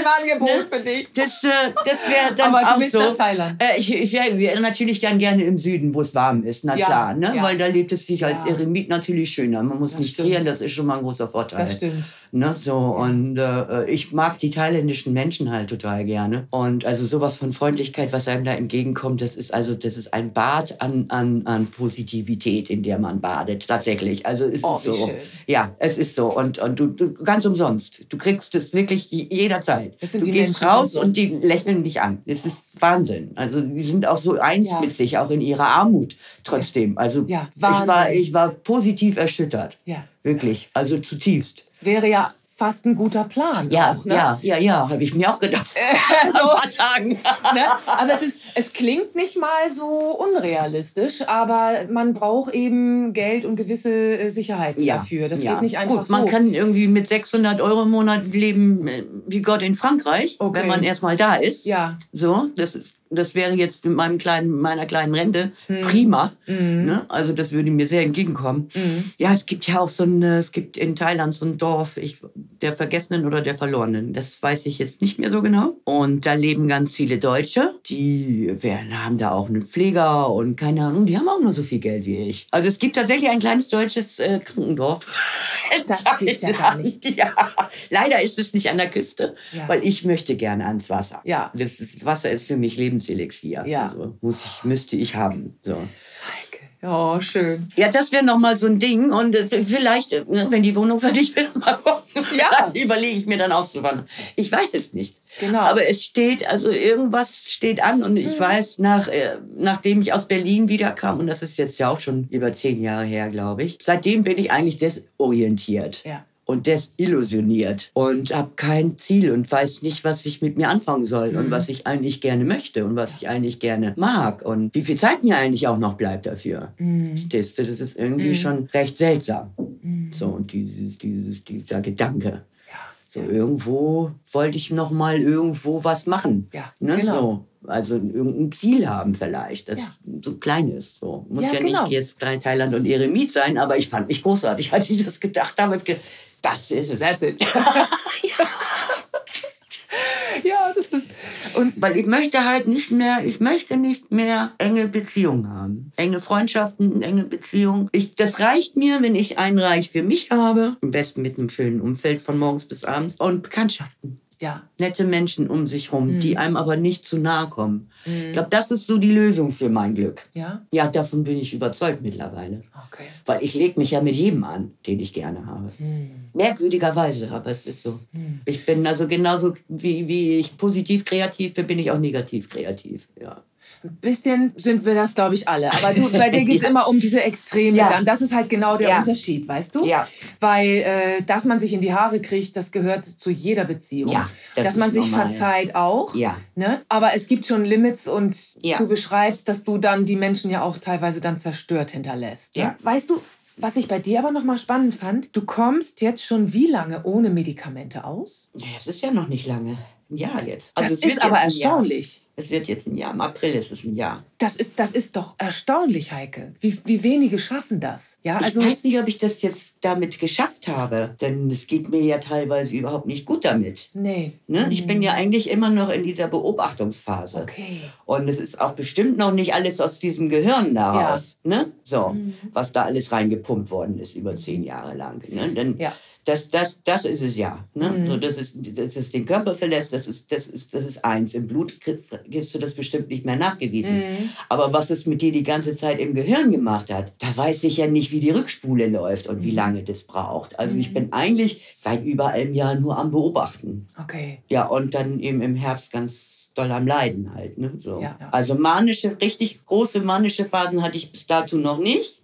im Angebot ne? für dich. Das, äh, das wäre dann Aber auch so. Äh, ich ich wäre wär natürlich dann gerne im Süden, wo es warm ist, na Ja, klar, ne? ja. weil da lebt es sich als. Eremit natürlich schöner. Man muss Das nicht stimmt. frieren, das ist schon mal ein großer Vorteil. Das stimmt. Ne, so, und äh, ich mag die thailändischen Menschen halt total gerne. Und also sowas von Freundlichkeit, was einem da entgegenkommt, das ist also, das ist ein Bad an, an, an Positivität, in der man badet, tatsächlich. Also es Oh, ist so. schön. Ja, es ist so. Und, und du, du ganz umsonst. Du kriegst es wirklich je- jederzeit. Das sind du die gehst Menschen raus und die lächeln dich an. Es ist Wahnsinn. Also die sind auch so eins Ja. mit sich, auch in ihrer Armut trotzdem. Also Ja, ich, war, ich war positiv erschüttert. Ja. Wirklich. Also zutiefst. Wäre ja fast ein guter Plan. Ja, auch, ne? ja, ja, ja, habe ich mir auch gedacht. so. Ein paar Tagen. Ne? Aber es, ist, es klingt nicht mal so unrealistisch, aber man braucht eben Geld und gewisse äh, Sicherheiten dafür. Das ja. geht nicht einfach Gut, man so. kann irgendwie mit 600 Euro im Monat leben äh, wie Gott in Frankreich, Okay. wenn man erstmal da ist. ja, So, das ist das wäre jetzt mit meinem kleinen, meiner kleinen Rente Mhm. prima. Ne? Also das würde mir sehr entgegenkommen. Ja, es gibt ja auch so ein, es gibt in Thailand so ein Dorf, ich, der Vergessenen oder der Verlorenen. Das weiß ich jetzt nicht mehr so genau. Und da leben ganz viele Deutsche. Die werden, haben da auch einen Pfleger und keine Ahnung, die haben auch nur so viel Geld wie ich. Also es gibt tatsächlich ein kleines deutsches äh, Krankendorf. Das gibt's ja gar nicht. Ja, leider ist es nicht an der Küste, Ja. weil ich möchte gerne ans Wasser. Ja. Das ist, Wasser ist für mich Lebenselixier. Ja. Also muss ich, müsste ich haben. So. Heike. Oh, schön. Ja, das wäre noch mal so ein Ding. Und äh, vielleicht, äh, ne, wenn die Wohnung fertig wird, mal gucken. Ja. Überlege ich mir dann auszuwandern. Ich weiß es nicht. Genau. Aber es steht, also irgendwas steht an. Und ich weiß, nach, äh, nachdem ich aus Berlin wiederkam, und das ist jetzt ja auch schon über zehn Jahre her, glaube ich, seitdem bin ich eigentlich desorientiert. Ja. Und desillusioniert und habe kein Ziel und weiß nicht, was ich mit mir anfangen soll und was ich eigentlich gerne möchte und was ich eigentlich gerne mag und wie viel Zeit mir eigentlich auch noch bleibt dafür. Verstehst du? Das ist irgendwie schon recht seltsam. So, und dieses, dieses, dieser Gedanke. So, irgendwo wollte ich noch mal irgendwo was machen. Ja, ne, genau. so. Also irgendein Ziel haben vielleicht, das Ja. so klein ist. So. Muss Ja, ja, genau. nicht jetzt Thailand und Eremit sein, aber ich fand mich großartig, als ich das gedacht habe. Das ist es. That's it. ja, das ist. Und Weil ich möchte halt nicht mehr, ich möchte nicht mehr enge Beziehungen haben. Enge Freundschaften, enge Beziehungen. Ich, das reicht mir, wenn ich ein Reich für mich habe. Am besten mit einem schönen Umfeld von morgens bis abends. Und Bekanntschaften. Ja, Nette Menschen um sich rum, Mhm. die einem aber nicht zu nahe kommen. Ich glaube, das ist so die Lösung für mein Glück. ja, Ja, davon bin ich überzeugt mittlerweile. okay. Weil ich lege mich ja mit jedem an, den ich gerne habe. Merkwürdigerweise, aber es ist so. Ich bin also genauso, wie, wie ich positiv kreativ bin, bin ich auch negativ kreativ. Ja. Ein bisschen sind wir das, glaube ich, alle. Aber du, bei dir geht es Ja. immer um diese Extreme. Ja. Dann. Das ist halt genau der Ja. Unterschied, weißt du? Ja. Weil, äh, dass man sich in die Haare kriegt, das gehört zu jeder Beziehung. Ja, das dass man sich normal. verzeiht auch. Ja. Ne? Aber es gibt schon Limits und du beschreibst, dass du dann die Menschen ja auch teilweise dann zerstört hinterlässt. Ne? Ja. Weißt du, was ich bei dir aber nochmal spannend fand? Du kommst jetzt schon wie lange ohne Medikamente aus? Ja, Das ist ja noch nicht lange. Ein Jahr jetzt. Das Also es ist aber erstaunlich. Es wird jetzt ein Jahr. Im April ist es ein Jahr. Das ist, das ist doch erstaunlich, Heike. Wie, wie wenige schaffen das? Ja, also. ich weiß nicht, ob ich das jetzt damit geschafft habe. Denn es geht mir ja teilweise überhaupt nicht gut damit. nee. Ne? Ich bin ja eigentlich immer noch in dieser Beobachtungsphase. Okay. Und es ist auch bestimmt noch nicht alles aus diesem Gehirn daraus. Ne? So, was da alles reingepumpt worden ist über zehn Jahre lang. Ne? Denn Ja. Das, das, das ist es ja. Ne? So, das ist, dass es den Körper verlässt, das ist, das, ist, das ist eins. Im Blut kriegst du das bestimmt nicht mehr nachgewiesen. Aber was es mit dir die ganze Zeit im Gehirn gemacht hat, da weiß ich ja nicht, wie die Rückspule läuft und wie lange das braucht. Also ich bin eigentlich seit über einem Jahr nur am Beobachten. Okay. Ja, und dann eben im Herbst ganz doll am Leiden halt. Ne? So. Ja, ja. Also manische, richtig große manische Phasen hatte ich bis dato noch nicht.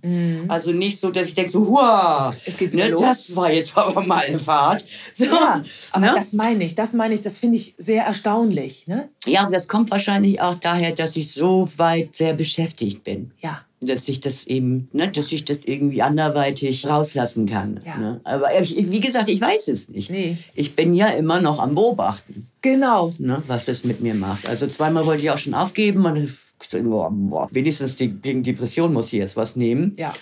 Also nicht so, dass ich denke, so, hua, Mhm. Ne, das war jetzt aber mal eine Fahrt. So, Ja, aber ne? das meine ich, das meine ich, das finde ich sehr erstaunlich. Ne? Ja, das kommt wahrscheinlich auch daher, dass ich so weit sehr beschäftigt bin. Ja. Dass ich das eben, ne, dass ich das irgendwie anderweitig rauslassen kann. Ja. Ne? Aber ich, wie gesagt, ich weiß es nicht. Nee. Ich bin ja immer noch am Beobachten, Genau. ne, was das mit mir macht. Also zweimal wollte ich auch schon aufgeben und boah, boah, wenigstens die, gegen Depression muss ich jetzt was nehmen. Ja.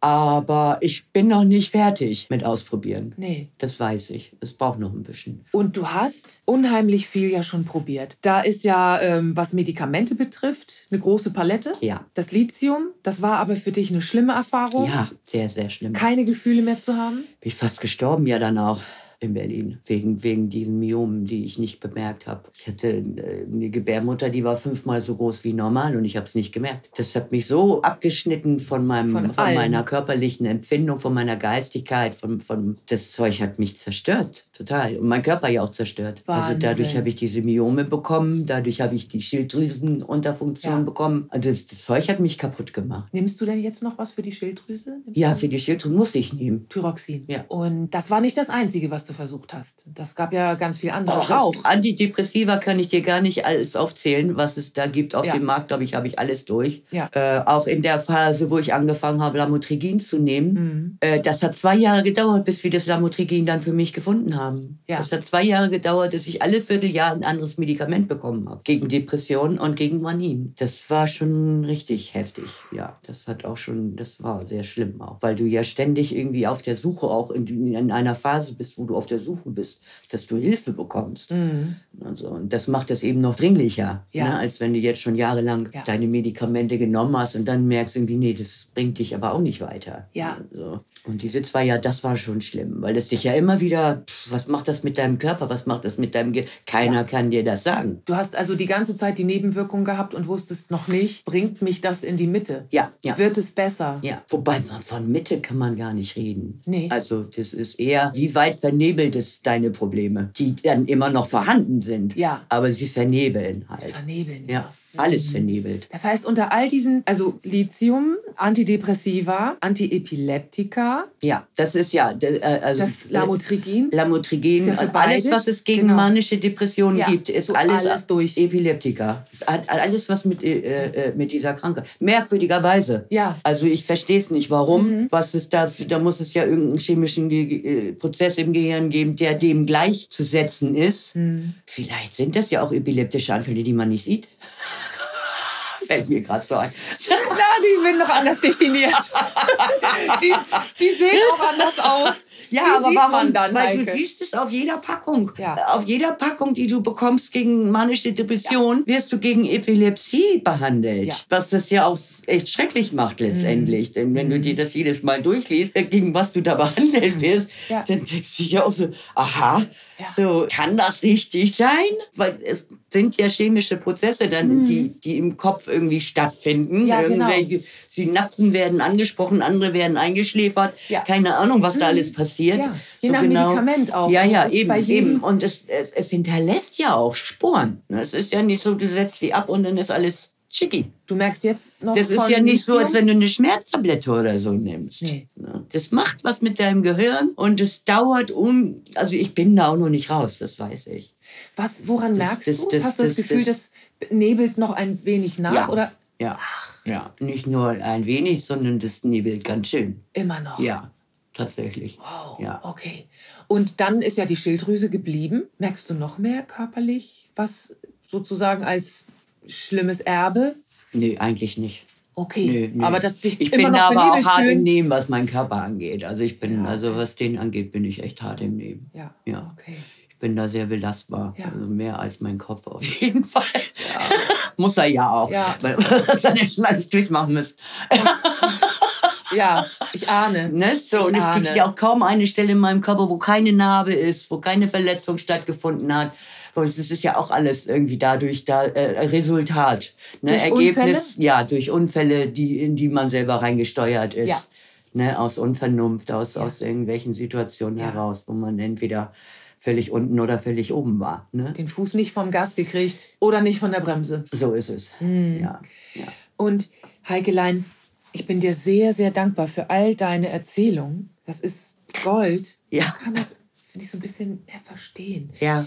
Aber ich bin noch nicht fertig mit Ausprobieren. Nee. Das weiß ich. Es braucht noch ein bisschen. Und du hast unheimlich viel ja schon probiert. Da ist ja, ähm, was Medikamente betrifft, eine große Palette. Ja. Das Lithium, das war aber für dich eine schlimme Erfahrung. Ja, sehr, sehr schlimm. Keine Gefühle mehr zu haben. bin ich fast gestorben ja dann auch in Berlin, wegen, wegen diesen Myomen, die ich nicht bemerkt habe. Ich hatte äh, eine Gebärmutter, die war fünfmal so groß wie normal und ich habe es nicht gemerkt. Das hat mich so abgeschnitten von, meinem, Von von, meiner körperlichen Empfindung, von meiner Geistigkeit, von, von das Zeug hat mich zerstört, total. Und mein Körper ja auch zerstört. Also Wahnsinn. dadurch habe ich diese Myome bekommen, dadurch habe ich die Schilddrüsenunterfunktion Ja. bekommen. Also das, das Zeug hat mich kaputt gemacht. Nimmst du denn jetzt noch was für die Schilddrüse? Nimmst Ja, für die Schilddrüse muss ich nehmen. Thyroxin. Ja. Und das war nicht das Einzige, was du versucht hast. Das gab ja ganz viel anderes Ach, auch. Antidepressiva kann ich dir gar nicht alles aufzählen, was es da gibt auf Ja. dem Markt, glaube ich, habe ich alles durch. Ja. Äh, auch in der Phase, wo ich angefangen habe, Lamotrigin zu nehmen. Mhm. Äh, das hat zwei Jahre gedauert, bis wir das Lamotrigin dann für mich gefunden haben. Ja. Das hat zwei Jahre gedauert, dass ich alle Vierteljahr ein anderes Medikament bekommen habe. Gegen Depressionen und gegen Manin. Das war schon richtig heftig. Ja, das hat auch schon, das war sehr schlimm auch. Weil du ja ständig irgendwie auf der Suche auch in, in einer Phase bist, wo du auf der Suche bist, dass du Hilfe bekommst. Also, und das macht das eben noch dringlicher, Ja. ne, als wenn du jetzt schon jahrelang Ja. deine Medikamente genommen hast und dann merkst irgendwie, nee, das bringt dich aber auch nicht weiter. Ja. So. Und diese zwei Jahre, das war schon schlimm, weil es dich ja immer wieder, pff, was macht das mit deinem Körper, was macht das mit deinem Ge Keiner kann dir das sagen. Du hast also die ganze Zeit die Nebenwirkung gehabt und wusstest noch nicht, bringt mich das in die Mitte? Ja, ja. Wird es besser? Ja, wobei man von Mitte kann man gar nicht reden. Nee. Also das ist eher, wie weit vernebelt es deine Probleme, die dann immer noch vorhanden sind. Ja. Aber sie vernebeln halt. Vernebeln. Ja, alles vernebelt. Das heißt, unter all diesen, also Lithium, Antidepressiva, Antiepileptika, Ja, das ist ja, äh, also das Lamotrigin. Lamotrigin, Ist ja für alles, beides. was es gegen Genau. manische Depressionen Ja, gibt, ist so alles, alles durch. Epileptika. Alles, was mit, äh, äh, mit dieser Krankheit. Merkwürdigerweise. Ja. Mhm. Also ich verstehe es nicht, warum. Was ist da, da muss es ja irgendeinen chemischen Ge äh, Prozess im Gehirn geben, der dem gleichzusetzen ist. Mhm. Vielleicht sind das ja auch epileptische Anfälle, die man nicht sieht. Fällt mir gerade so ein. Na, die werden noch anders definiert. die, die sehen auch anders aus. Ja, die aber warum? man dann, Weil Heike. du siehst es auf jeder Packung. Ja. Auf jeder Packung, die du bekommst gegen manische Depression, wirst du gegen Epilepsie behandelt. Ja. Was das ja auch echt schrecklich macht letztendlich. Denn wenn du dir das jedes Mal durchliest, äh, gegen was du da behandelt wirst, Ja. dann denkst du ja auch so, aha, Ja. so kann das richtig sein? Weil es sind ja chemische Prozesse dann, die, die im Kopf irgendwie stattfinden. Mhm. Ja, genau. Irgendwelche Synapsen werden angesprochen, andere werden eingeschläfert. Ja. Keine Ahnung, was da alles passiert. Ja, je nach Medikament auch. Ja, ja, eben, eben. Und es, es, es hinterlässt ja auch Spuren. Es ist ja nicht so, du setzt die ab und dann ist alles schicki. Du merkst jetzt noch Das ist ja nicht so, als wenn du eine Schmerztablette oder so nimmst. Nee. Ne? Das macht was mit deinem Gehirn und es dauert um. Also ich bin da auch noch nicht raus, das weiß ich. Was, woran Das- merkst das- du? das- Hast du das, das- Gefühl, das- nebelt noch ein wenig nach? Ja. Oder Ja. Ja. Nicht nur ein wenig, sondern das nebelt ganz schön. immer noch? Ja, tatsächlich. Wow, Ja. okay. Und dann ist ja die Schilddrüse geblieben. Merkst du noch mehr körperlich, was sozusagen als schlimmes Erbe? Nee, eigentlich nicht. Okay, Nö, nö. aber dass dich ich immer bin noch aber auch hart im. Nehmen, was meinen Körper angeht. Also ich bin, Ja, also was den angeht, bin ich echt hart im Nehmen. Ja, Ja. okay. Ich bin da sehr belastbar. Ja. Also mehr als mein Kopf auf jeden Fall. Muss er ja auch. Ja. Weil was er nicht schon alles durchmachen muss. Ja, ich ahne. Ne? So, Ich und es ahne. gibt ja auch kaum eine Stelle in meinem Körper, wo keine Narbe ist, wo keine Verletzung stattgefunden hat. Es ist ja auch alles irgendwie dadurch da äh, Resultat. Ne? Durch Ergebnis, ja, durch Unfälle, die, in die man selber reingesteuert ist. Ja. Ne? Aus Unvernunft, aus, Ja. aus irgendwelchen Situationen Ja. heraus, wo man entweder völlig unten oder völlig oben war. Ne? Den Fuß nicht vom Gas gekriegt oder nicht von der Bremse. So ist es. Hm. Ja. ja. Und Heikelein, ich bin dir sehr, sehr dankbar für all deine Erzählungen. Das ist Gold. Ja. Man kann das, finde ich, so ein bisschen mehr verstehen. Ja.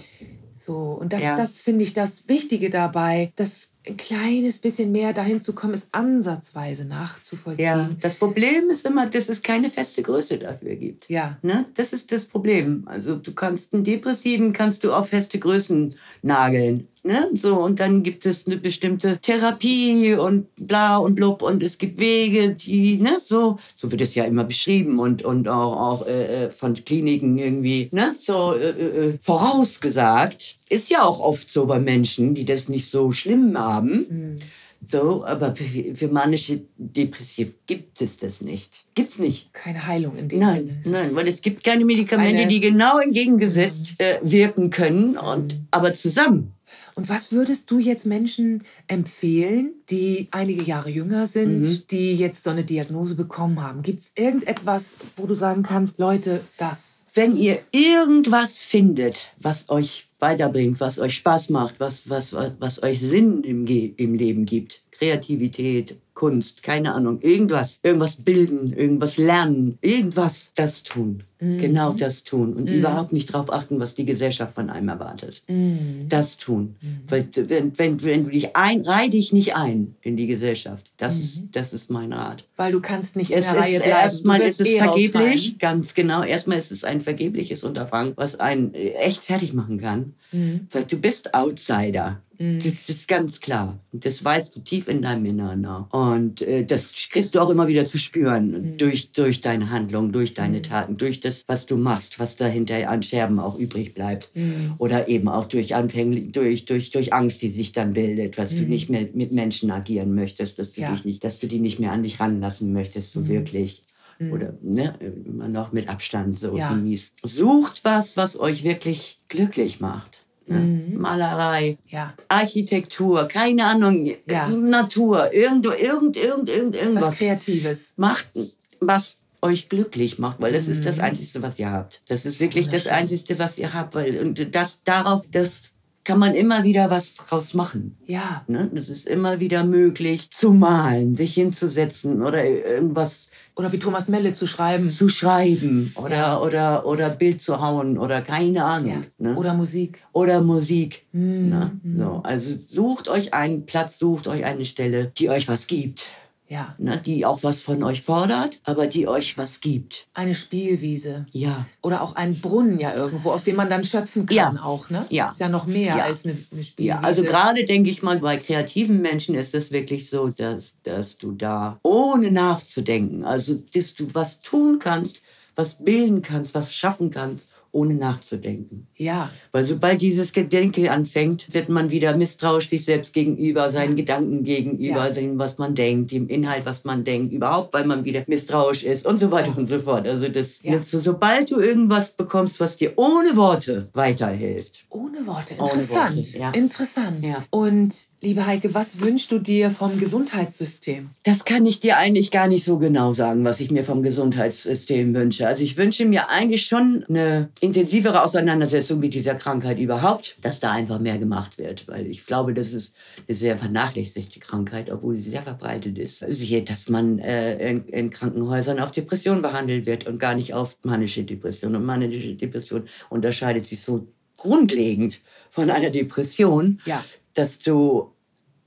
So, und das, Ja. das finde ich das Wichtige dabei, das ein kleines bisschen mehr dahin zu kommen, es ansatzweise nachzuvollziehen. Ja, das Problem ist immer, dass es keine feste Größe dafür gibt. Ja. Ne? Das ist das Problem. Also du kannst einen Depressiven kannst du auf feste Größen nageln. Ne? So, und dann gibt es eine bestimmte Therapie und bla und blub und es gibt Wege, die, ne, so, so wird es ja immer beschrieben und, und auch, auch äh, äh, von Kliniken irgendwie, ne, so äh, äh, vorausgesagt. Ist ja auch oft so bei Menschen, die das nicht so schlimm haben. So, aber für, für manische Depressiv gibt es das nicht. Gibt's nicht. Keine Heilung in dem Nein, Sinne. Es nein, weil es gibt keine Medikamente, Eine- die genau entgegengesetzt äh, wirken können, und, aber zusammen. Und was würdest du jetzt Menschen empfehlen, die einige Jahre jünger sind, Mhm. die jetzt so eine Diagnose bekommen haben? Gibt es irgendetwas, wo du sagen kannst, Leute, das? Wenn ihr irgendwas findet, was euch weiterbringt, was euch Spaß macht, was, was, was, was euch Sinn im, Ge im Leben gibt, Kreativität, Kunst, keine Ahnung, irgendwas, irgendwas bilden, irgendwas lernen, irgendwas, das tun. Genau das tun und überhaupt nicht darauf achten, was die Gesellschaft von einem erwartet. Das tun. Weil wenn, wenn, wenn du dich ein, reih dich nicht ein in die Gesellschaft. Das, ist, das ist mein Rat. Weil du kannst nicht Es in der ist Reihe bleiben. erstmal ist es eh vergeblich, rausfallen. ganz genau. Erstmal ist es ein vergebliches Unterfangen, was einen äh, echt fertig machen kann. Mhm. Weil du bist Outsider. Das ist ganz klar. Das weißt du tief in deinem Inneren. Und äh, das kriegst du auch immer wieder zu spüren. Mhm. Durch, durch deine Handlung, durch deine Taten, durch das, was du machst, was dahinter an Scherben auch übrig bleibt. Mhm. Oder eben auch durch anfänglich, durch, durch, durch Angst, die sich dann bildet, was Mhm. du nicht mehr mit Menschen agieren möchtest, dass du Ja. dich nicht, dass du die nicht mehr an dich ranlassen möchtest, so Mhm. wirklich. Oder ne, immer noch mit Abstand so Ja. genießt. Sucht was, was euch wirklich glücklich macht. Mhm. Malerei, Ja, Architektur, keine Ahnung, Ja. Natur, irgendwo, irgend, irgend, irgend, was irgendwas. Kreatives. Macht, was euch glücklich macht, weil das Mhm. ist das Einzige, was ihr habt. Das ist wirklich das Einzige, was ihr habt, weil und das darauf, das kann man immer wieder was draus machen. Ja, Ne? Es ist immer wieder möglich zu malen, sich hinzusetzen oder irgendwas oder wie Thomas Melle zu schreiben. zu schreiben oder, oder, oder Bild zu hauen oder keine Ja. Ahnung. Ne? Oder Musik. oder Musik. Mhm. Ne? So, also sucht euch einen Platz, sucht euch eine Stelle, die euch was gibt. Ja, Ne? Die auch was von euch fordert, aber die euch was gibt. eine Spielwiese. Ja. Oder auch ein Brunnen ja irgendwo, aus dem man dann schöpfen kann Ja. auch, ne? Ja. Ist ja noch mehr Ja. als eine, eine Spielwiese. Ja, also gerade denke ich mal, bei kreativen Menschen ist es wirklich so, dass, dass du da ohne nachzudenken, also dass du was tun kannst, was bilden kannst, was schaffen kannst, ohne nachzudenken. Ja, Weil sobald dieses Gedenke anfängt, wird man wieder misstrauisch sich selbst gegenüber, seinen Gedanken gegenüber, Ja. dem, was man denkt, dem Inhalt, was man denkt, überhaupt, weil man wieder misstrauisch ist und so weiter und so fort. Also das, Ja. das, so, sobald du irgendwas bekommst, was dir ohne Worte weiterhilft, ohne Worte. Ohne Interessant. Worte, ja. Interessant. Ja. Und liebe Heike, was wünschst du dir vom Gesundheitssystem? Das kann ich dir eigentlich gar nicht so genau sagen, was ich mir vom Gesundheitssystem wünsche. Also ich wünsche mir eigentlich schon eine intensivere Auseinandersetzung mit dieser Krankheit überhaupt, dass da einfach mehr gemacht wird. Weil ich glaube, das ist eine sehr vernachlässigte Krankheit, obwohl sie sehr verbreitet ist. Siehe, dass man äh, in, in Krankenhäusern auf Depression behandelt wird und gar nicht auf manische Depression. Und manische Depression unterscheidet sich so grundlegend von einer Depression, Ja. dass du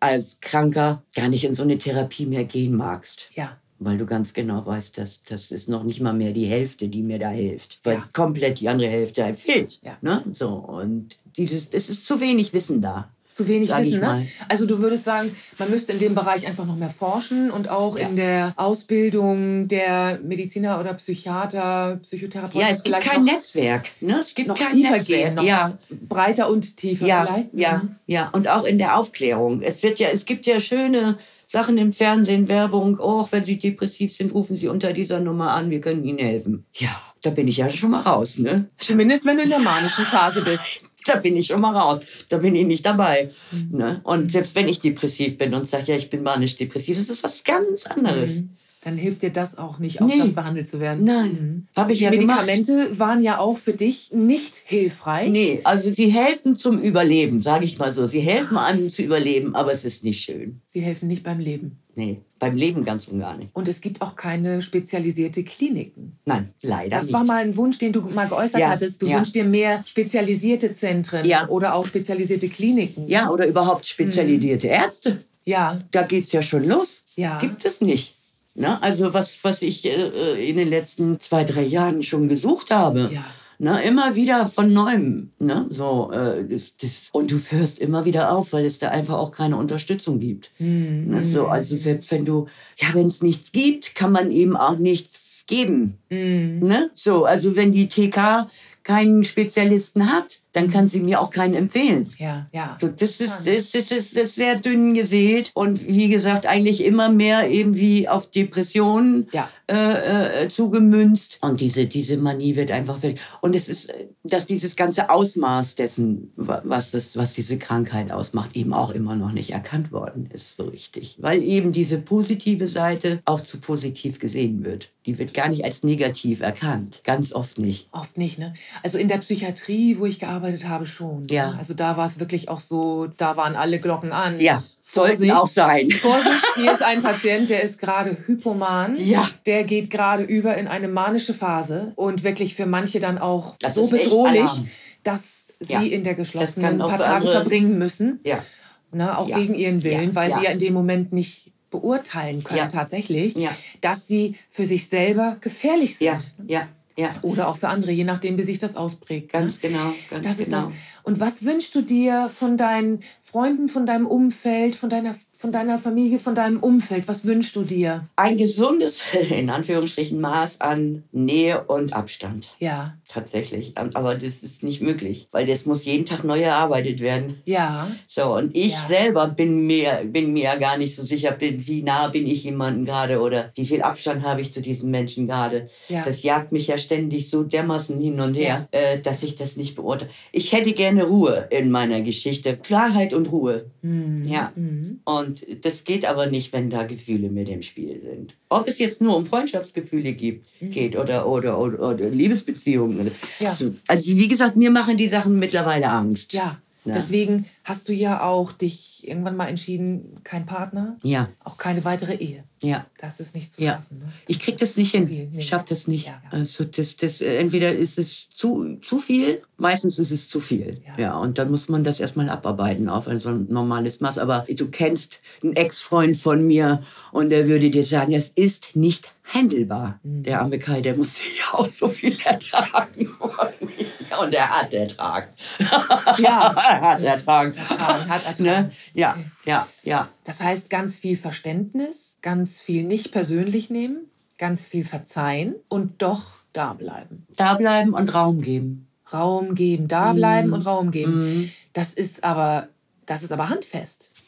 als Kranker gar nicht in so eine Therapie mehr gehen magst. Ja. Weil du ganz genau weißt, dass das ist noch nicht mal mehr die Hälfte, die mir da hilft. Weil Ja. komplett die andere Hälfte halt fehlt. Ja. Ne? So, und dieses, es ist zu wenig Wissen da. Zu wenig Sag Wissen, ne? Also du würdest sagen, man müsste in dem Bereich einfach noch mehr forschen und auch Ja. in der Ausbildung der Mediziner oder Psychiater, Psychotherapeuten. Ja, es gibt kein Netzwerk. Ne? Es gibt noch kein tiefer Netzwerk. gehen, noch ja, breiter und tiefer ja, vielleicht. ja, Mhm. ja. Und auch in der Aufklärung. Es wird ja, es gibt ja schöne Sachen im Fernsehen, Werbung. Oh, wenn Sie depressiv sind, rufen Sie unter dieser Nummer an. Wir können Ihnen helfen. Ja, da bin ich ja schon mal raus, ne? Zumindest wenn du in der manischen Phase bist. Da bin ich schon mal raus. Da bin ich nicht dabei. Mhm. Ne? Und selbst wenn ich depressiv bin und sage, ja, ich bin manisch depressiv, das ist was ganz anderes. Dann hilft dir das auch nicht, auf Nee. das behandelt zu werden. Nein, habe ich Die ja gemacht. Medikamente waren ja auch für dich nicht hilfreich. Nee, also sie helfen zum Überleben, sage ich mal so. Sie helfen einem zu überleben, aber es ist nicht schön. Sie helfen nicht beim Leben. Nee, beim Leben ganz und gar nicht. Und es gibt auch keine spezialisierte Kliniken. Nein, leider Das nicht. war mal ein Wunsch, den du mal geäußert Ja, hattest. Du ja. wünschst dir mehr spezialisierte Zentren Ja. oder auch spezialisierte Kliniken. ja, oder überhaupt spezialisierte Ärzte. Ja, Da geht's ja schon los. Ja. Gibt es nicht. Ne? Also was, was ich äh, in den letzten zwei, drei Jahren schon gesucht habe. Ja. Ne? Immer wieder von neuem. Ne? So, äh, das, das, und du hörst immer wieder auf, weil es da einfach auch keine Unterstützung gibt. Mhm. Ne? So, also selbst wenn du, ja, wenn es nichts gibt, kann man eben auch nichts geben. Mhm. Ne? So, also wenn die TK keinen Spezialisten hat, dann kann sie mir auch keinen empfehlen. ja, ja. So, das ist, das, ist, das, ist, sehr dünn gesät und wie gesagt, eigentlich immer mehr eben wie auf Depressionen Ja. äh, äh, zugemünzt. Und diese, diese Manie wird einfach fertig. Und es ist, dass dieses ganze Ausmaß dessen, wa- was, das, was diese Krankheit ausmacht, eben auch immer noch nicht erkannt worden ist, so richtig. Weil eben diese positive Seite auch zu positiv gesehen wird. Die wird gar nicht als negativ erkannt. Ganz oft nicht. Oft nicht, ne? Also in der Psychiatrie, wo ich gearbeitet habe, schon. Ja. Ne? Also da war es wirklich auch so, da waren alle Glocken an. Ja, sollten Vorsicht. auch sein. Vorsicht, hier ist ein Patient, der ist gerade hypoman. Ja. Der geht gerade über in eine manische Phase und wirklich für manche dann auch Das so bedrohlich, dass sie Ja. in der geschlossenen ein paar Tage verbringen müssen. Ja. Ne, auch Ja. gegen ihren Willen, Ja. weil Ja. sie ja in dem Moment nicht beurteilen können Ja. tatsächlich, Ja. dass sie für sich selber gefährlich sind. Ja, ja. Oder auch für andere, je nachdem, wie sich das ausprägt. ne? Ganz genau, ganz Das ist genau. das. Und was wünschst du dir von deinen Freunden, von deinem Umfeld, von deiner, von deiner Familie, von deinem Umfeld? Was wünschst du dir? Ein gesundes, in Anführungsstrichen, Maß an Nähe und Abstand. Ja, Tatsächlich. Aber das ist nicht möglich, weil das muss jeden Tag neu erarbeitet werden. ja, So, und ich Ja. selber bin mir, bin mir ja gar nicht so sicher, bin, wie nah bin ich jemandem gerade oder wie viel Abstand habe ich zu diesem Menschen gerade. Ja. Das jagt mich ja ständig so dermaßen hin und her, äh, dass ich das nicht beurteile. Ich hätte gerne Ruhe in meiner Geschichte. Klarheit und Ruhe. Mhm. Ja. Und das geht aber nicht, wenn da Gefühle mit im Spiel sind. Ob es jetzt nur um Freundschaftsgefühle gibt, geht oder, oder, oder, oder Liebesbeziehungen. Mhm. Ja. Also wie gesagt, mir machen die Sachen mittlerweile Angst. ja. Ja. Deswegen hast du ja auch dich irgendwann mal entschieden, kein Partner, Ja, auch keine weitere Ehe. ja. Das ist nicht zu Ja, schaffen. Ne? ich krieg das nicht hin. Viel, nee. Ich schaff das nicht. Ja, ja. Also das, das, äh, entweder ist es zu, zu viel, meistens ist es zu viel. Ja. Ja. und dann muss man das erstmal abarbeiten auf ein so ein normales Maß. Aber du kennst einen Ex-Freund von mir und der würde dir sagen, es ist nicht handelbar. Mhm. Der arme Kai, der musste ja auch so viel ertragen. Und er hat ertragen. Ja. er hat ertragen. Ertragen, hat ertragen. Ne? Ja, ja, ja. Das heißt, ganz viel Verständnis, ganz viel nicht persönlich nehmen, ganz viel verzeihen und doch da bleiben. Da bleiben und Raum geben. Raum geben, da bleiben und Raum geben. Das ist aber, das ist aber handfest.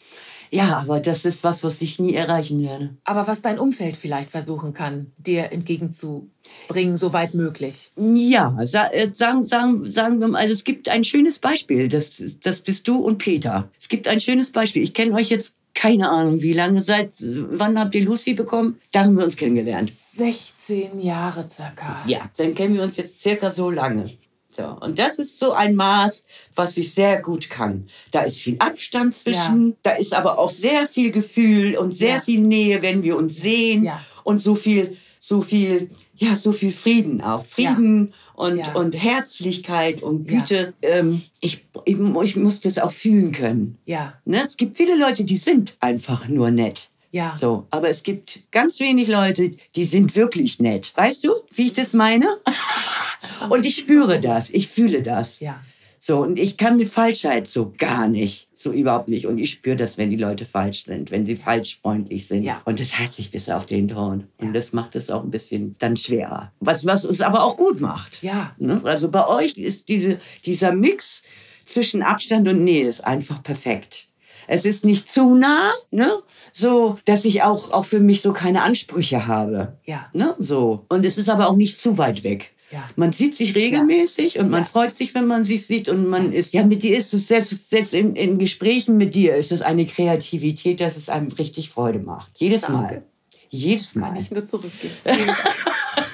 Ja, aber das ist was, was ich nie erreichen werde. Aber was dein Umfeld vielleicht versuchen kann, dir entgegenzubringen, soweit möglich. Ja, äh, sagen, sagen, sagen wir mal, also es gibt ein schönes Beispiel, das, das bist du und Peter. Es gibt ein schönes Beispiel. Ich kenne euch jetzt keine Ahnung, wie lange, seit wann habt ihr Lucy bekommen? Da haben wir uns kennengelernt. 16 Jahre circa. Ja, dann kennen wir uns jetzt circa so lange. So, und das ist so ein Maß, was ich sehr gut kann. Da ist viel Abstand zwischen, da ist aber auch sehr viel Gefühl und sehr Ja. viel Nähe, wenn wir uns sehen Ja. und so viel, so viel, ja, so viel Frieden auch. Frieden und, Ja. und Herzlichkeit und Ja. Güte. Ähm, ich, ich, ich muss das auch fühlen können. Ja, Ne? Es gibt viele Leute, die sind einfach nur nett. ja. So, aber es gibt ganz wenig Leute, die sind wirklich nett. Weißt du, wie ich das meine? Und ich spüre das, ich fühle das. Ja. So, und ich kann mit Falschheit so gar nicht, so überhaupt nicht. Und ich spüre das, wenn die Leute falsch sind, wenn sie falsch freundlich sind. Ja. Und das heißt, ich bis auf den Ton. Und das macht es auch ein bisschen dann schwerer. Was, was es aber auch gut macht. Ja. Ne? Also bei euch ist diese, dieser Mix zwischen Abstand und Nähe ist einfach perfekt. Es ist nicht zu nah, ne? so dass ich auch, auch für mich so keine Ansprüche habe. Ja. Ne? So. Und es ist aber auch nicht zu weit weg. Ja. Man sieht sich regelmäßig und man Ja. freut sich, wenn man sich sieht und man ist, ja, mit dir ist es selbst, selbst in, in Gesprächen mit dir ist es eine Kreativität, dass es einem richtig Freude macht. Jedes Danke. Mal. Jedes Mal. Kann ich nur zurückgehen.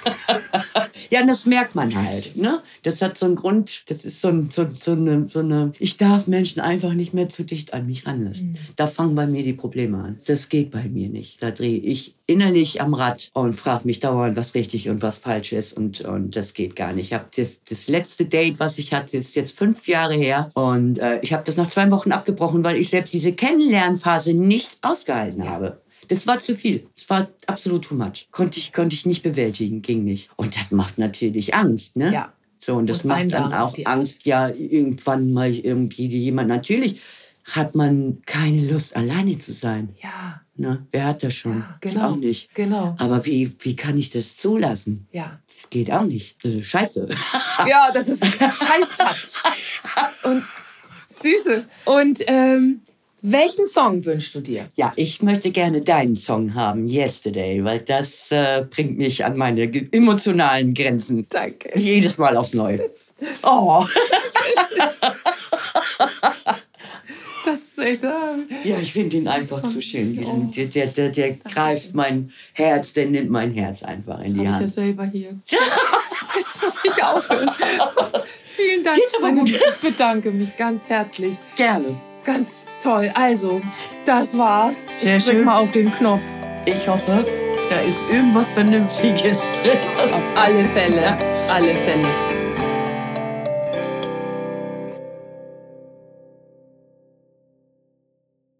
ja, und das merkt man halt. Ne? Das hat so einen Grund, das ist so, ein, so, so, eine, so eine, ich darf Menschen einfach nicht mehr zu dicht an mich ranlassen. Mhm. Da fangen bei mir die Probleme an. Das geht bei mir nicht. Da drehe ich innerlich am Rad und frage mich dauernd, was richtig und was falsch ist. Und, und das geht gar nicht. Ich habe das, das letzte Date, was ich hatte, ist jetzt fünf Jahre her. Und äh, ich habe das nach zwei Wochen abgebrochen, weil ich selbst diese Kennenlernphase nicht ausgehalten habe. Das war zu viel. Das war absolut too much. Konnte ich, konnte ich nicht bewältigen, ging nicht. Und das macht natürlich Angst, ne? Ja. So, und das und macht dann auch Angst, ja, irgendwann mal irgendwie jemand. Natürlich hat man keine Lust, alleine zu sein. Ja. Ne? Wer hat das schon? Ja, genau. Ich auch nicht. Genau. Aber wie, wie kann ich das zulassen? Ja. Das geht auch nicht. Das ist scheiße. Ja, das ist scheiße. Und Süße. Und ähm, welchen Song wünschst du dir? Ja, ich möchte gerne deinen Song haben, Yesterday, weil das äh, bringt mich an meine emotionalen Grenzen. Danke. Jedes Mal aufs Neue. Oh. Das ist echt. Äh ja, ich finde ihn einfach zu schön. Oh. Der, der, der, der greift mein Herz, der nimmt mein Herz einfach in die Hand. Ich ja selber hier. Jetzt muss ich aufhören. Vielen Dank. Aber gut. Ich bedanke mich ganz herzlich. Gerne. Ganz toll. Also, das war's. Sehr ich schön. mal auf den Knopf. Ich hoffe, da ist irgendwas Vernünftiges drin. Auf alle Fälle. Alle Fälle.